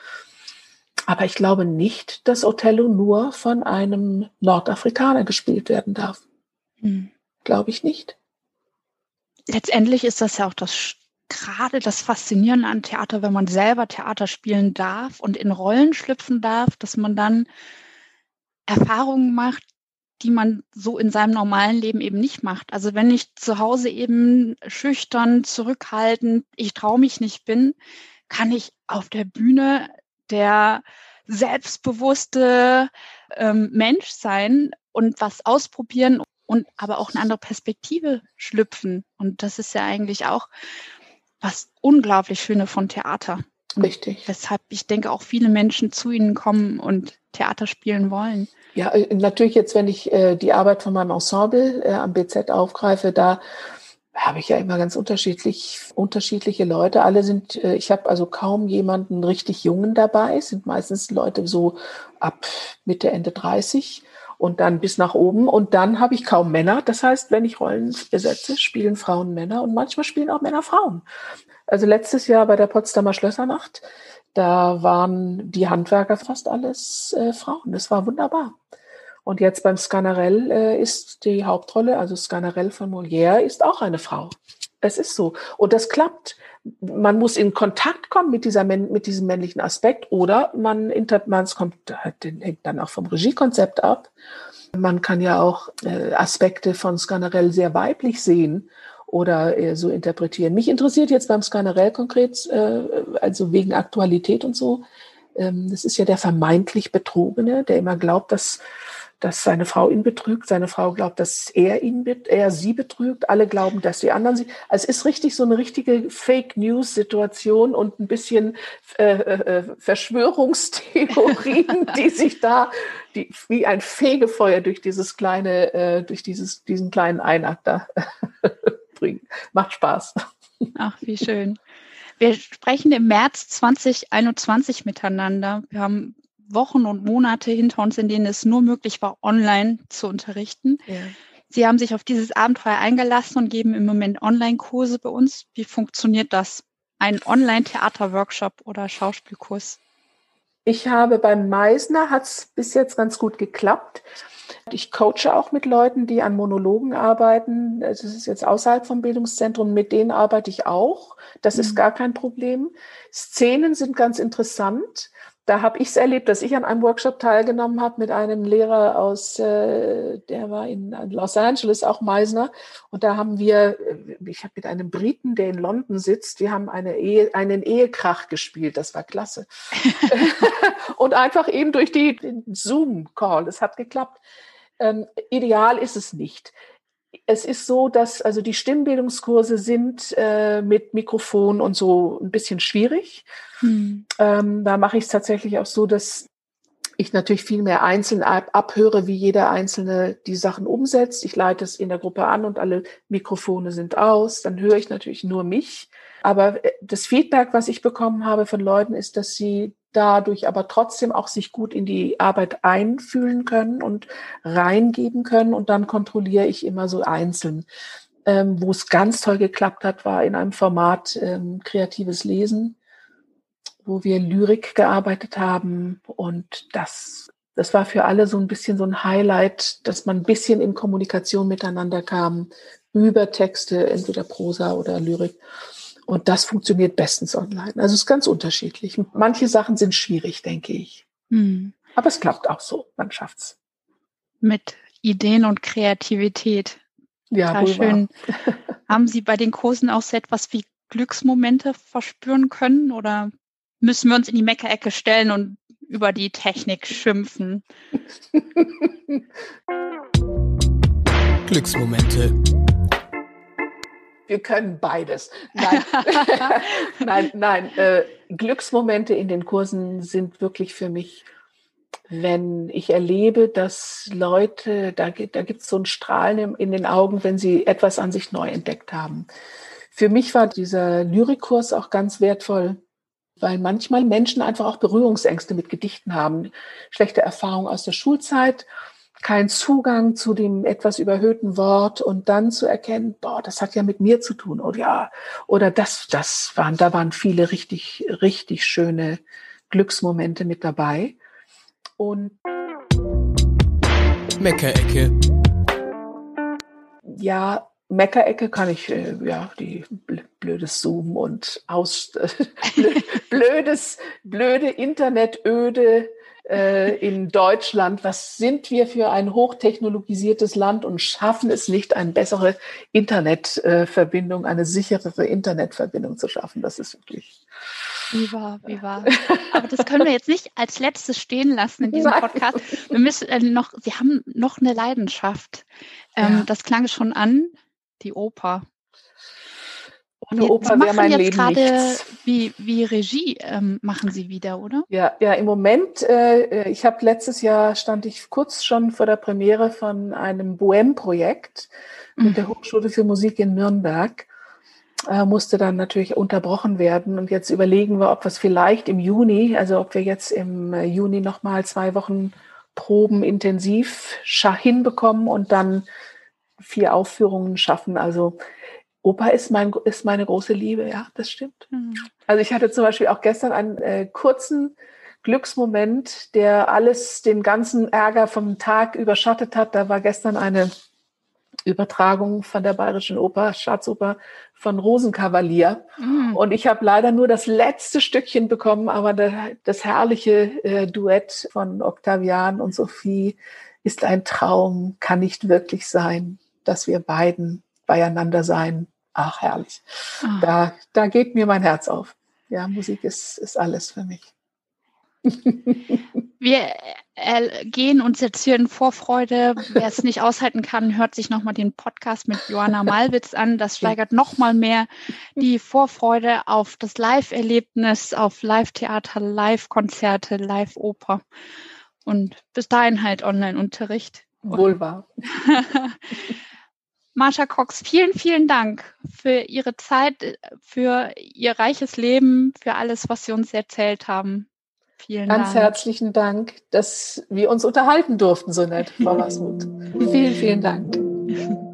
Aber ich glaube nicht, dass Othello nur von einem Nordafrikaner gespielt werden darf. Hm. Glaube ich nicht. Letztendlich ist das ja auch das gerade das Faszinierende an Theater, wenn man selber Theater spielen darf und in Rollen schlüpfen darf, dass man dann Erfahrungen macht, die man so in seinem normalen Leben eben nicht macht. Also wenn ich zu Hause eben schüchtern, zurückhaltend, ich traue mich nicht bin, kann ich auf der Bühne der selbstbewusste ähm, Mensch sein und was ausprobieren und aber auch eine andere Perspektive schlüpfen. Und das ist ja eigentlich auch was unglaublich Schöne von Theater. Richtig. Weshalb ich denke, auch viele Menschen zu Ihnen kommen und Theater spielen wollen. Ja, äh, natürlich jetzt, wenn ich äh, die Arbeit von meinem Ensemble äh, am BZ aufgreife, da habe ich ja immer ganz unterschiedlich unterschiedliche Leute. Alle sind, äh, ich habe also kaum jemanden richtig Jungen dabei. Es sind meistens Leute so ab Mitte Ende 30 und dann bis nach oben. Und dann habe ich kaum Männer. Das heißt, wenn ich Rollen besetze, spielen Frauen Männer und manchmal spielen auch Männer Frauen. Also letztes Jahr bei der Potsdamer Schlössernacht, da waren die Handwerker fast alles äh, Frauen. Das war wunderbar. Und jetzt beim Scanarell äh, ist die Hauptrolle, also Scanarell von Molière, ist auch eine Frau. Es ist so. Und das klappt. Man muss in Kontakt kommen mit, dieser, mit diesem männlichen Aspekt oder man, man es kommt, hängt dann auch vom Regiekonzept ab. Man kann ja auch äh, Aspekte von Scanarell sehr weiblich sehen oder äh, so interpretieren. Mich interessiert jetzt beim Scanarell konkret, äh, also wegen Aktualität und so, ähm, das ist ja der vermeintlich Betrogene, der immer glaubt, dass dass seine Frau ihn betrügt, seine Frau glaubt, dass er ihn, er sie betrügt, alle glauben, dass die anderen sie. Also es ist richtig so eine richtige Fake News Situation und ein bisschen äh, äh, Verschwörungstheorien, die sich da die, wie ein Fegefeuer durch dieses kleine, äh, durch dieses diesen kleinen Einakt da bringen. Macht Spaß. Ach, wie schön. Wir sprechen im März 2021 miteinander. Wir haben Wochen und Monate hinter uns, in denen es nur möglich war, online zu unterrichten. Ja. Sie haben sich auf dieses Abenteuer eingelassen und geben im Moment Online-Kurse bei uns. Wie funktioniert das? Ein Online-Theater-Workshop oder Schauspielkurs? Ich habe beim Meisner, hat es bis jetzt ganz gut geklappt. Ich coache auch mit Leuten, die an Monologen arbeiten. Das ist jetzt außerhalb vom Bildungszentrum. Mit denen arbeite ich auch. Das mhm. ist gar kein Problem. Szenen sind ganz interessant da habe ich es erlebt, dass ich an einem Workshop teilgenommen habe mit einem Lehrer aus, äh, der war in Los Angeles, auch Meisner. Und da haben wir, äh, ich habe mit einem Briten, der in London sitzt, wir haben eine Ehe, einen Ehekrach gespielt. Das war klasse. und einfach eben durch die Zoom-Call, das hat geklappt. Ähm, ideal ist es nicht es ist so, dass also die Stimmbildungskurse sind äh, mit Mikrofon und so ein bisschen schwierig. Hm. Ähm, da mache ich es tatsächlich auch so, dass ich natürlich viel mehr einzeln ab abhöre, wie jeder Einzelne die Sachen umsetzt. Ich leite es in der Gruppe an und alle Mikrofone sind aus. Dann höre ich natürlich nur mich. Aber äh, das Feedback, was ich bekommen habe von Leuten, ist, dass sie dadurch aber trotzdem auch sich gut in die Arbeit einfühlen können und reingeben können. Und dann kontrolliere ich immer so einzeln. Ähm, wo es ganz toll geklappt hat, war in einem Format ähm, kreatives Lesen, wo wir Lyrik gearbeitet haben. Und das, das war für alle so ein bisschen so ein Highlight, dass man ein bisschen in Kommunikation miteinander kam über Texte, entweder Prosa oder Lyrik. Und das funktioniert bestens online. Also es ist ganz unterschiedlich. Manche Sachen sind schwierig, denke ich. Hm. Aber es klappt auch so. Man schafft's. Mit Ideen und Kreativität. Ja, Total schön. Haben Sie bei den Kursen auch so etwas wie Glücksmomente verspüren können oder müssen wir uns in die Meckerecke stellen und über die Technik schimpfen? Glücksmomente wir können beides. Nein, nein, nein. Äh, Glücksmomente in den Kursen sind wirklich für mich, wenn ich erlebe, dass Leute, da, da gibt es so ein Strahlen in, in den Augen, wenn sie etwas an sich neu entdeckt haben. Für mich war dieser Lyrikkurs auch ganz wertvoll, weil manchmal Menschen einfach auch Berührungsängste mit Gedichten haben, schlechte Erfahrungen aus der Schulzeit kein Zugang zu dem etwas überhöhten Wort und dann zu erkennen, boah, das hat ja mit mir zu tun oder ja, oder das, das waren, da waren viele richtig, richtig schöne Glücksmomente mit dabei. Und Meckerecke. Ja, Meckerecke kann ich, äh, ja, die blödes Zoom und aus, blödes, blöde Internetöde äh, in Deutschland, was sind wir für ein hochtechnologisiertes Land und schaffen es nicht, eine bessere Internetverbindung, eine sicherere Internetverbindung zu schaffen. Das ist wirklich. Wie wahr, wie wahr. Aber das können wir jetzt nicht als letztes stehen lassen in diesem Podcast. Wir müssen äh, noch, Sie haben noch eine Leidenschaft. Ähm, ja. Das klang schon an, die Oper. Ohne Oper wäre mein Leben grade, nichts. Wie, wie Regie ähm, machen Sie wieder, oder? Ja, ja im Moment, äh, ich habe letztes Jahr, stand ich kurz schon vor der Premiere von einem Bohem-Projekt mhm. mit der Hochschule für Musik in Nürnberg. Äh, musste dann natürlich unterbrochen werden. Und jetzt überlegen wir, ob wir es vielleicht im Juni, also ob wir jetzt im äh, Juni nochmal zwei Wochen Proben intensiv hinbekommen und dann vier Aufführungen schaffen. Also Oper ist, mein, ist meine große Liebe, ja, das stimmt. Mhm. Also ich hatte zum Beispiel auch gestern einen äh, kurzen Glücksmoment, der alles, den ganzen Ärger vom Tag überschattet hat. Da war gestern eine Übertragung von der Bayerischen Oper, Staatsoper von Rosenkavalier. Mhm. Und ich habe leider nur das letzte Stückchen bekommen, aber der, das herrliche äh, Duett von Octavian und Sophie ist ein Traum, kann nicht wirklich sein, dass wir beiden beieinander sein ach herrlich. Ah. Da, da geht mir mein Herz auf. Ja, Musik ist, ist alles für mich. Wir äh, gehen uns jetzt hier in Vorfreude. Wer es nicht aushalten kann, hört sich nochmal den Podcast mit Johanna Malwitz an. Das steigert nochmal mehr die Vorfreude auf das Live-Erlebnis, auf Live-Theater, Live-Konzerte, Live-Oper. Und bis dahin halt Online-Unterricht. Wohl wahr. Marsha Cox, vielen, vielen Dank für Ihre Zeit, für Ihr reiches Leben, für alles, was Sie uns erzählt haben. Vielen Ganz Dank. herzlichen Dank, dass wir uns unterhalten durften, so nett, Frau Wasmut. vielen, vielen Dank.